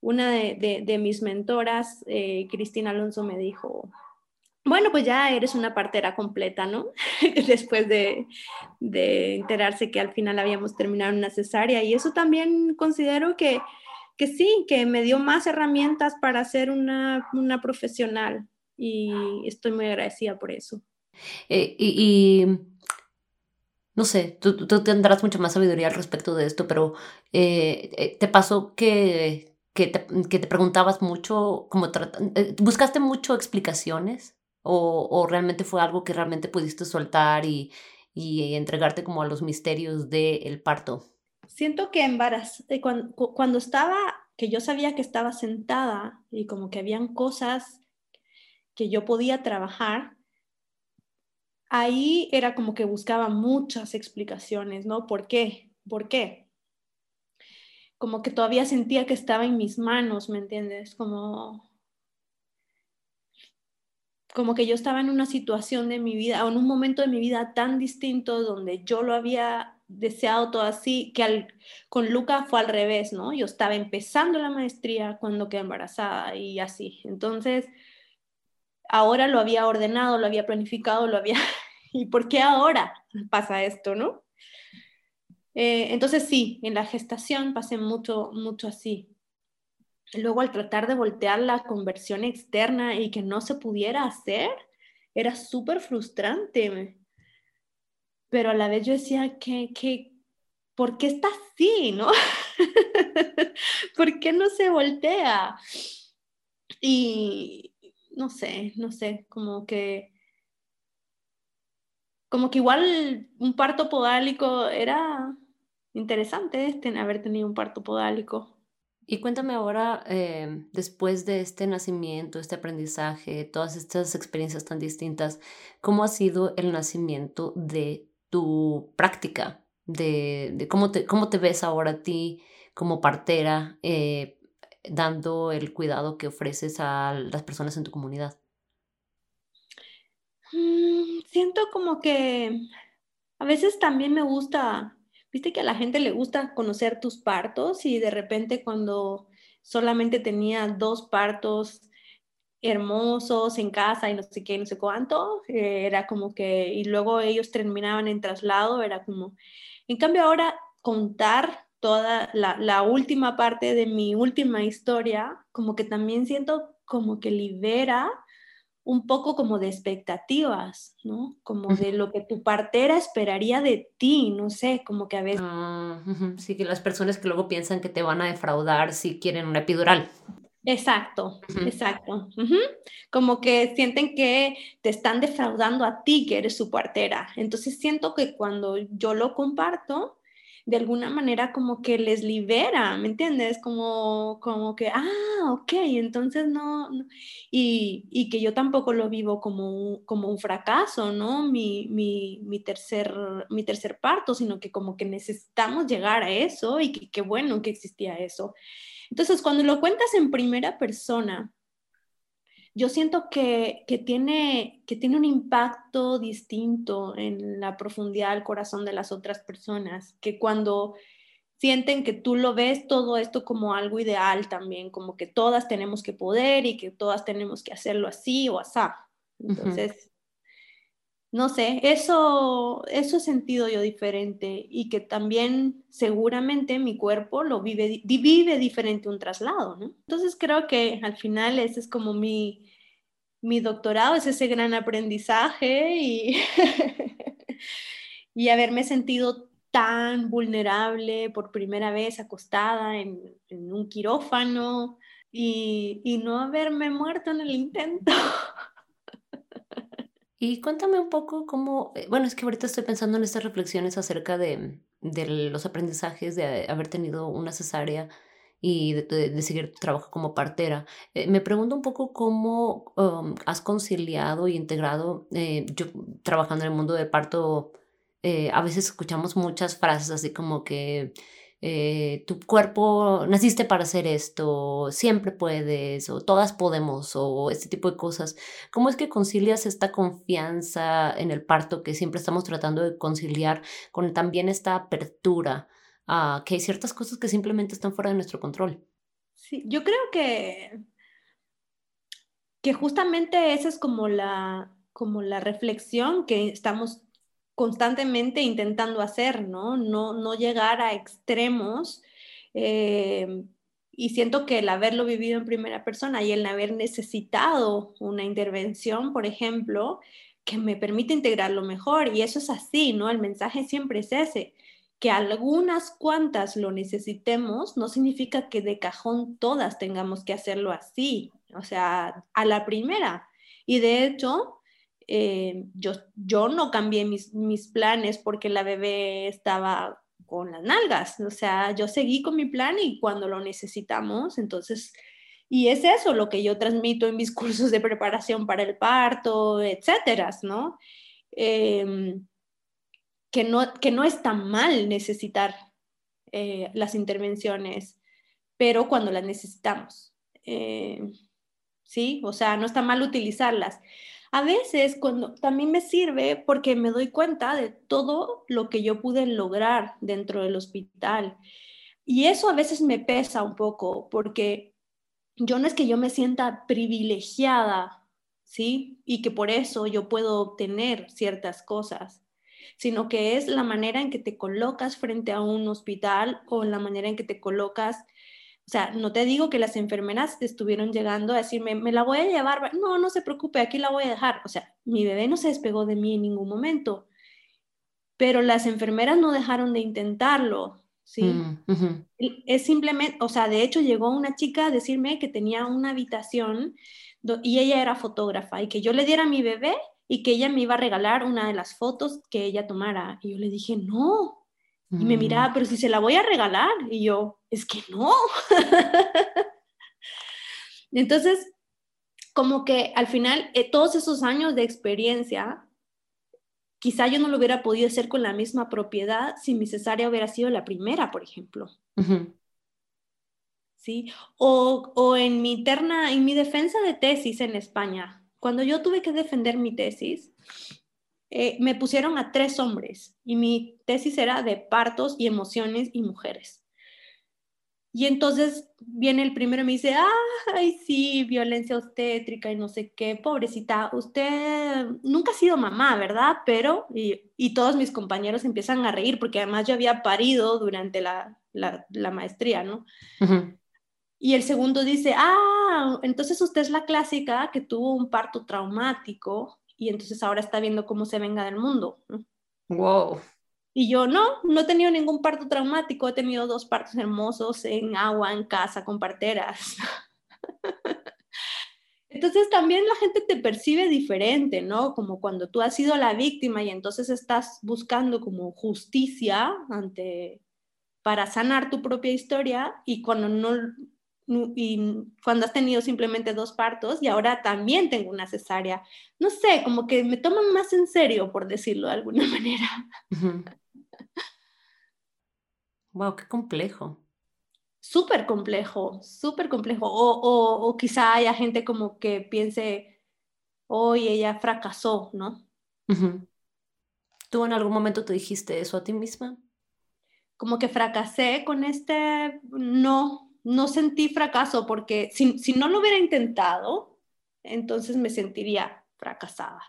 una de, mis mentoras, eh, Cristina Alonso, me dijo, bueno, pues ya eres una partera completa, ¿no? Después de, enterarse que al final habíamos terminado una cesárea. Y eso también considero que, que sí, que me dio más herramientas para ser una, profesional. Y estoy muy agradecida por eso. Eh, y, no sé, tú, tendrás mucha más sabiduría al respecto de esto, pero eh, eh, ¿te pasó que, que, te, preguntabas mucho, como buscaste mucho explicaciones? o, realmente fue algo que realmente pudiste soltar y, entregarte como a los misterios del parto? Siento que embaraz cuando, cuando estaba, que yo sabía que estaba sentada y como que habían cosas que yo podía trabajar, ahí era como que buscaba muchas explicaciones, ¿no? ¿Por qué? ¿Por qué? Como que todavía sentía que estaba en mis manos, ¿me entiendes? Como como que yo estaba en una situación de mi vida, o en un momento de mi vida tan distinto donde yo lo había deseado todo así, que con Luca fue al revés, ¿no? Yo estaba empezando la maestría cuando quedé embarazada y así. Entonces, ahora lo había ordenado, lo había planificado, lo había... ¿Y por qué ahora pasa esto, no? Eh, entonces sí, en la gestación pasé mucho, mucho así luego al tratar de voltear la conversión externa y que no se pudiera hacer, era súper frustrante. Pero a la vez yo decía que, que ¿por qué está así, no? ¿Por qué no se voltea? Y no sé, no sé, como que como que igual un parto podálico era interesante este, haber tenido un parto podálico. Y cuéntame ahora, em, después de este nacimiento, este aprendizaje, todas estas experiencias tan distintas, ¿cómo ha sido el nacimiento de tu práctica? De, cómo, te, cómo te ves ahora a ti como partera, eh, dando el cuidado que ofreces a las personas en tu comunidad? Mm, siento como que a veces también me gusta Viste que a la gente le gusta conocer tus partos y de repente cuando solamente tenía dos partos hermosos en casa y no sé qué, no sé cuánto, eh, era como que, y luego ellos terminaban en traslado, era como, en cambio ahora contar toda la, la última parte de mi última historia, como que también siento como que libera un poco como de expectativas, ¿no? Como de lo que tu partera esperaría de ti, no sé, como que a veces... Ah, sí, que las personas que luego piensan que te van a defraudar si quieren una epidural. Exacto, exacto. Como que sienten que te están defraudando a ti, que eres su partera. Entonces siento que cuando yo lo comparto, de alguna manera como que les libera, ¿me entiendes? Como, como que, ah, ok, entonces no, Y, y, que yo tampoco lo vivo como un, como un fracaso, ¿no? Mi, mi, mi, tercer, mi tercer parto, sino que como que necesitamos llegar a eso y que qué bueno que existía eso. Entonces, cuando lo cuentas en primera persona, yo siento que, que, tiene, que tiene un impacto distinto en la profundidad del corazón de las otras personas, que cuando sienten que tú lo ves todo esto como algo ideal también, como que todas tenemos que poder y que todas tenemos que hacerlo así o así. Entonces, no sé, eso, eso he sentido yo diferente y que también seguramente mi cuerpo lo vive, vive diferente un traslado, ¿no? Entonces creo que al final ese es como mi, mi doctorado, es ese gran aprendizaje y, y haberme sentido tan vulnerable por primera vez acostada en, un quirófano y, y no haberme muerto en el intento. Y cuéntame un poco cómo, eh, bueno, es que ahorita estoy pensando en estas reflexiones acerca de, de los aprendizajes de haber tenido una cesárea y de, seguir tu trabajo como partera. Eh, me pregunto un poco cómo um, has conciliado y integrado, eh, yo trabajando en el mundo del parto, a veces escuchamos muchas frases así como que eh, tu cuerpo, naciste para hacer esto, siempre puedes, o todas podemos, o este tipo de cosas. ¿Cómo es que concilias esta confianza en el parto que siempre estamos tratando de conciliar con también esta apertura a que hay ciertas cosas que simplemente están fuera de nuestro control? Sí, yo creo que, que justamente esa es como la, como la reflexión que estamos constantemente intentando hacer, ¿no? No, no llegar a extremos. Eh, y siento que el haberlo vivido en primera persona y el haber necesitado una intervención, por ejemplo, que me permite integrarlo mejor. Y eso es así, ¿no? El mensaje siempre es ese. Que algunas cuantas lo necesitemos no significa que de cajón todas tengamos que hacerlo así, o sea, a la primera. Y de hecho, eh, yo, yo no cambié mis, mis planes porque la bebé estaba con las nalgas, o sea, yo seguí con mi plan y cuando lo necesitamos, entonces, y es eso lo que yo transmito en mis cursos de preparación para el parto, etcétera, ¿no? Em, que ¿no? Que no está mal necesitar eh, las intervenciones, pero cuando las necesitamos, eh, ¿sí? O sea, no está mal utilizarlas. A veces cuando también me sirve porque me doy cuenta de todo lo que yo pude lograr dentro del hospital. Y eso a veces me pesa un poco porque yo no es que yo me sienta privilegiada, ¿sí? Y que por eso yo puedo obtener ciertas cosas, sino que es la manera en que te colocas frente a un hospital o la manera en que te colocas o sea, no te digo que las enfermeras estuvieron llegando a decirme, me la voy a llevar, no, no se preocupe, aquí la voy a dejar. O sea, mi bebé no se despegó de mí en ningún momento, pero las enfermeras no dejaron de intentarlo, ¿sí? Mm, es simplemente, o sea, de hecho llegó una chica a decirme que tenía una habitación y ella era fotógrafa y que yo le diera a mi bebé y que ella me iba a regalar una de las fotos que ella tomara. Y yo le dije, no, y me miraba, mm. pero si se la voy a regalar. Y yo, es que no. Entonces, como que al final, eh, todos esos años de experiencia, quizá yo no lo hubiera podido hacer con la misma propiedad si mi cesárea hubiera sido la primera, por ejemplo. ¿Sí? O, o en mi interna, en mi defensa de tesis en España, cuando yo tuve que defender mi tesis, eh, me pusieron a tres hombres y mi tesis era de partos y emociones y mujeres. Y entonces viene el primero y me dice, ay, sí, violencia obstétrica y no sé qué, pobrecita, usted nunca ha sido mamá, ¿verdad? Pero, y, todos mis compañeros empiezan a reír porque además yo había parido durante la, maestría, ¿no? Y el segundo dice, ah, entonces usted es la clásica que tuvo un parto traumático y entonces ahora está viendo cómo se venga del mundo. Wow. Y yo no, no he tenido ningún parto traumático, he tenido dos partos hermosos en agua, en casa, con parteras. Entonces también la gente te percibe diferente, ¿no? Como cuando tú has sido la víctima y entonces estás buscando como justicia ante para sanar tu propia historia y cuando no y cuando has tenido simplemente dos partos y ahora también tengo una cesárea. No sé, como que me toman más en serio, por decirlo de alguna manera. Wow, qué complejo. Súper complejo, súper complejo. O, o, quizá haya gente como que piense, hoy ella fracasó, ¿no? ¿Tú en algún momento te dijiste eso a ti misma? Como que fracasé con este, no, no sentí fracaso porque si, no lo hubiera intentado, entonces me sentiría fracasada.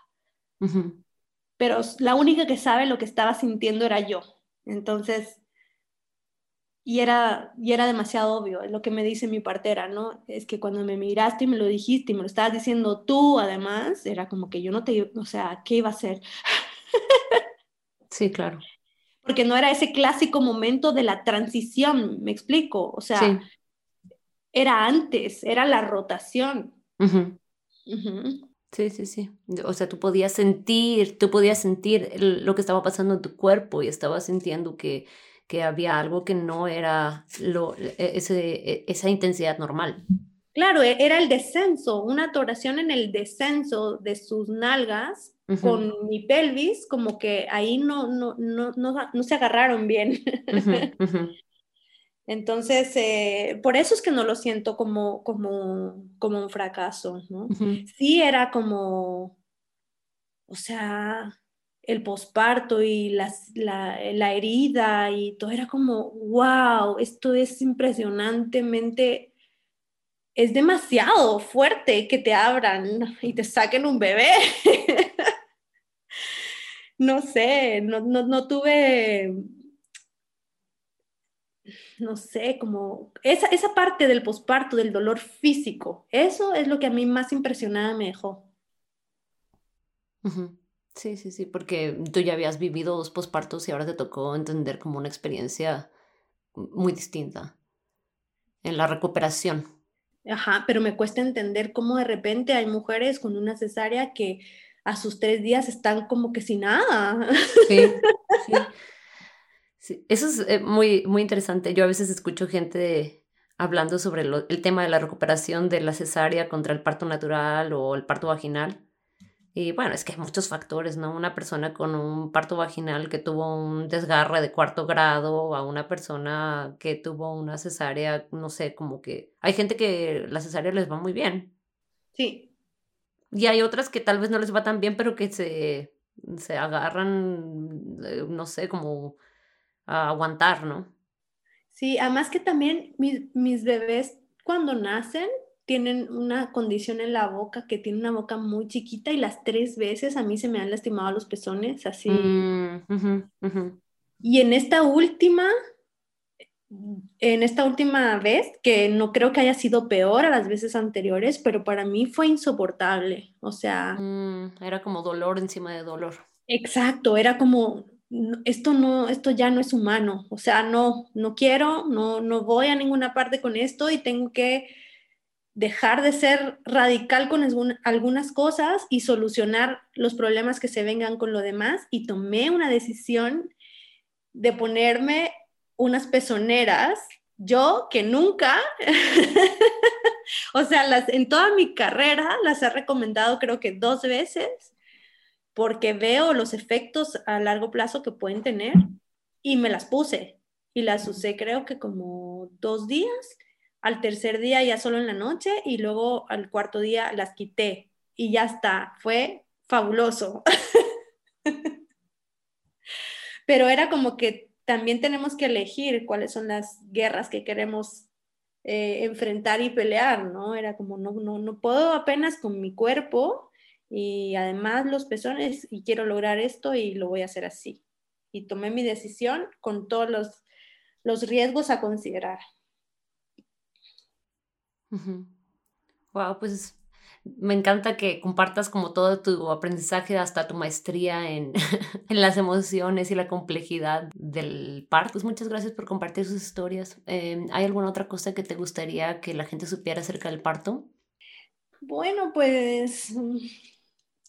Pero la única que sabe lo que estaba sintiendo era yo. Entonces, y era, y era demasiado obvio, es lo que me dice mi partera, ¿no? Es que cuando me miraste y me lo dijiste y me lo estabas diciendo tú, además, era como que yo no te, o sea, ¿qué iba a hacer? Sí, claro. Porque no era ese clásico momento de la transición, me explico. O sea, era antes, era la rotación. Sí, sí, sí. O sea, tú podías sentir, tú podías sentir lo que estaba pasando en tu cuerpo y estabas sintiendo que, que había algo que no era lo, e, ese, e, esa intensidad normal. Claro, e, era el descenso, una atoración en el descenso de sus nalgas con mi pelvis, como que ahí no, no, no, no, se agarraron bien. Entonces, eh, por eso es que no lo siento como, como, como un fracaso, ¿no? Sí era como, o sea, el posparto y las, la, la, herida y todo era como, wow, esto es impresionantemente, es demasiado fuerte que te abran y te saquen un bebé. no sé, no, no, no tuve no sé, como esa, esa parte del posparto, del dolor físico, eso es lo que a mí más impresionada me dejó. Sí, sí, sí, porque tú ya habías vivido dos pospartos y ahora te tocó entender como una experiencia muy distinta en la recuperación. Ajá, pero me cuesta entender cómo de repente hay mujeres con una cesárea que a sus tres días están como que sin nada. Sí, sí. Eso es eh, muy, muy interesante. Yo a veces escucho gente hablando sobre el tema de la recuperación de la cesárea contra el parto natural o el parto vaginal. Y bueno, es que hay muchos factores, ¿no? Una persona con un parto vaginal que tuvo un desgarre de cuarto grado, a una persona que tuvo una cesárea, no sé, como que hay gente que la cesárea les va muy bien. Sí. Y hay otras que tal vez no les va tan bien, pero que se, se agarran, eh, no sé, como aguantar, ¿no? Sí, además que también mis, mis bebés cuando nacen tienen una condición en la boca que tiene una boca muy chiquita y las tres veces a mí se me han lastimado los pezones así. Mm, y en esta última, en esta última vez, que no creo que haya sido peor a las veces anteriores, pero para mí fue insoportable. O sea... Mm, era como dolor encima de dolor. Exacto, era como, esto no, esto ya no es humano, o sea, no, no quiero, no, no voy a ninguna parte con esto y tengo que dejar de ser radical con algunas cosas y solucionar los problemas que se vengan con lo demás. Y tomé una decisión de ponerme unas pezoneras, yo que nunca, o sea, las, en toda mi carrera las he recomendado creo que dos veces porque veo los efectos a largo plazo que pueden tener y me las puse y las usé creo que como dos días, al tercer día ya solo en la noche y luego al cuarto día las quité y ya está, fue fabuloso. Pero era como que también tenemos que elegir cuáles son las guerras que queremos eh, enfrentar y pelear, ¿no? Era como, no, no, no puedo apenas con mi cuerpo y además los pezones y quiero lograr esto y lo voy a hacer así. Y tomé mi decisión con todos los, los riesgos a considerar. Wow, pues me encanta que compartas como todo tu aprendizaje hasta tu maestría en, en, las emociones y la complejidad del parto. Pues muchas gracias por compartir sus historias. Em, ¿Hay alguna otra cosa que te gustaría que la gente supiera acerca del parto? Bueno, pues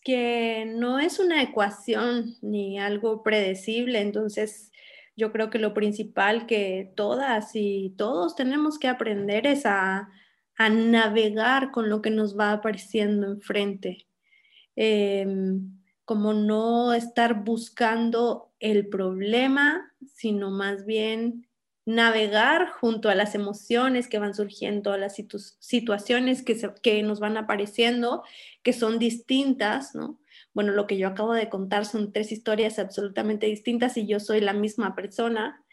que no es una ecuación ni algo predecible, entonces yo creo que lo principal que todas y todos tenemos que aprender es a, navegar con lo que nos va apareciendo enfrente. Em, como no estar buscando el problema, sino más bien navegar junto a las emociones que van surgiendo, a las situaciones que, que nos van apareciendo, que son distintas, ¿no? Bueno, lo que yo acabo de contar son tres historias absolutamente distintas y yo soy la misma persona.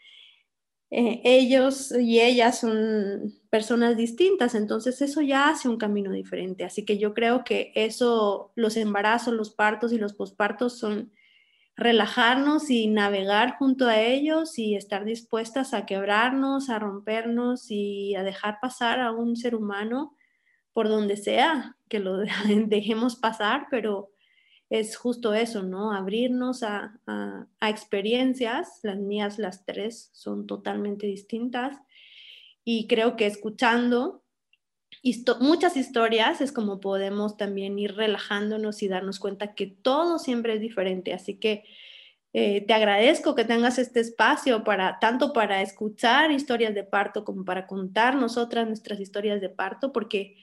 Eh, ellos y ellas son personas distintas, entonces eso ya hace un camino diferente. Así que yo creo que eso, los embarazos, los partos y los pospartos son relajarnos y navegar junto a ellos y estar dispuestas a quebrarnos, a rompernos y a dejar pasar a un ser humano por donde sea, que lo dejemos pasar, pero es justo eso, ¿no? Abrirnos a, experiencias, las mías, las tres, son totalmente distintas y creo que escuchando muchas historias es como podemos también ir relajándonos y darnos cuenta que todo siempre es diferente, así que eh, te agradezco que tengas este espacio para tanto para escuchar historias de parto como para contar nosotras nuestras historias de parto, porque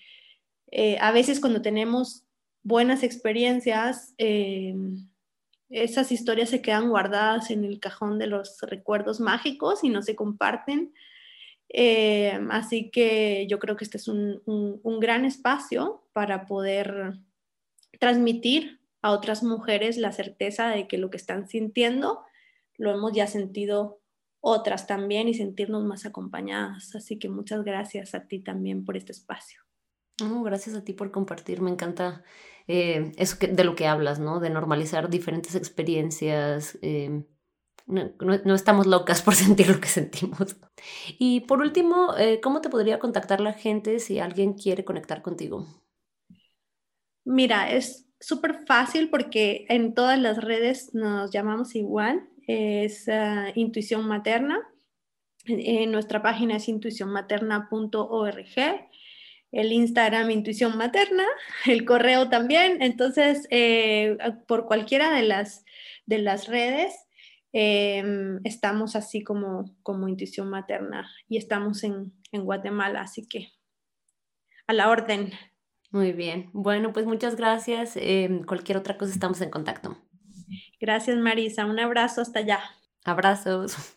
eh, a veces cuando tenemos buenas experiencias, eh, esas historias se quedan guardadas en el cajón de los recuerdos mágicos y no se comparten. Eh, así que yo creo que este es un, gran espacio para poder transmitir a otras mujeres la certeza de que lo que están sintiendo lo hemos ya sentido otras también y sentirnos más acompañadas. Así que muchas gracias a ti también por este espacio. gracias a ti por compartir, me encanta eh, eso de lo que hablas, ¿no? De normalizar diferentes experiencias. Eh, no, estamos locas por sentir lo que sentimos. Y por último, eh, ¿cómo te podría contactar la gente si alguien quiere conectar contigo? Mira, es súper fácil porque en todas las redes nos llamamos igual. Es Intuición Materna. Nuestra página es intuicionmaterna.org el Instagram Intuición Materna, el correo también. Entonces, eh, por cualquiera de las, de las redes, em, estamos así como, como Intuición Materna y estamos en, Guatemala, así que a la orden. Muy bien. Bueno, pues muchas gracias. Em, cualquier otra cosa estamos en contacto. Gracias, Marisa. Un abrazo hasta allá. Abrazos.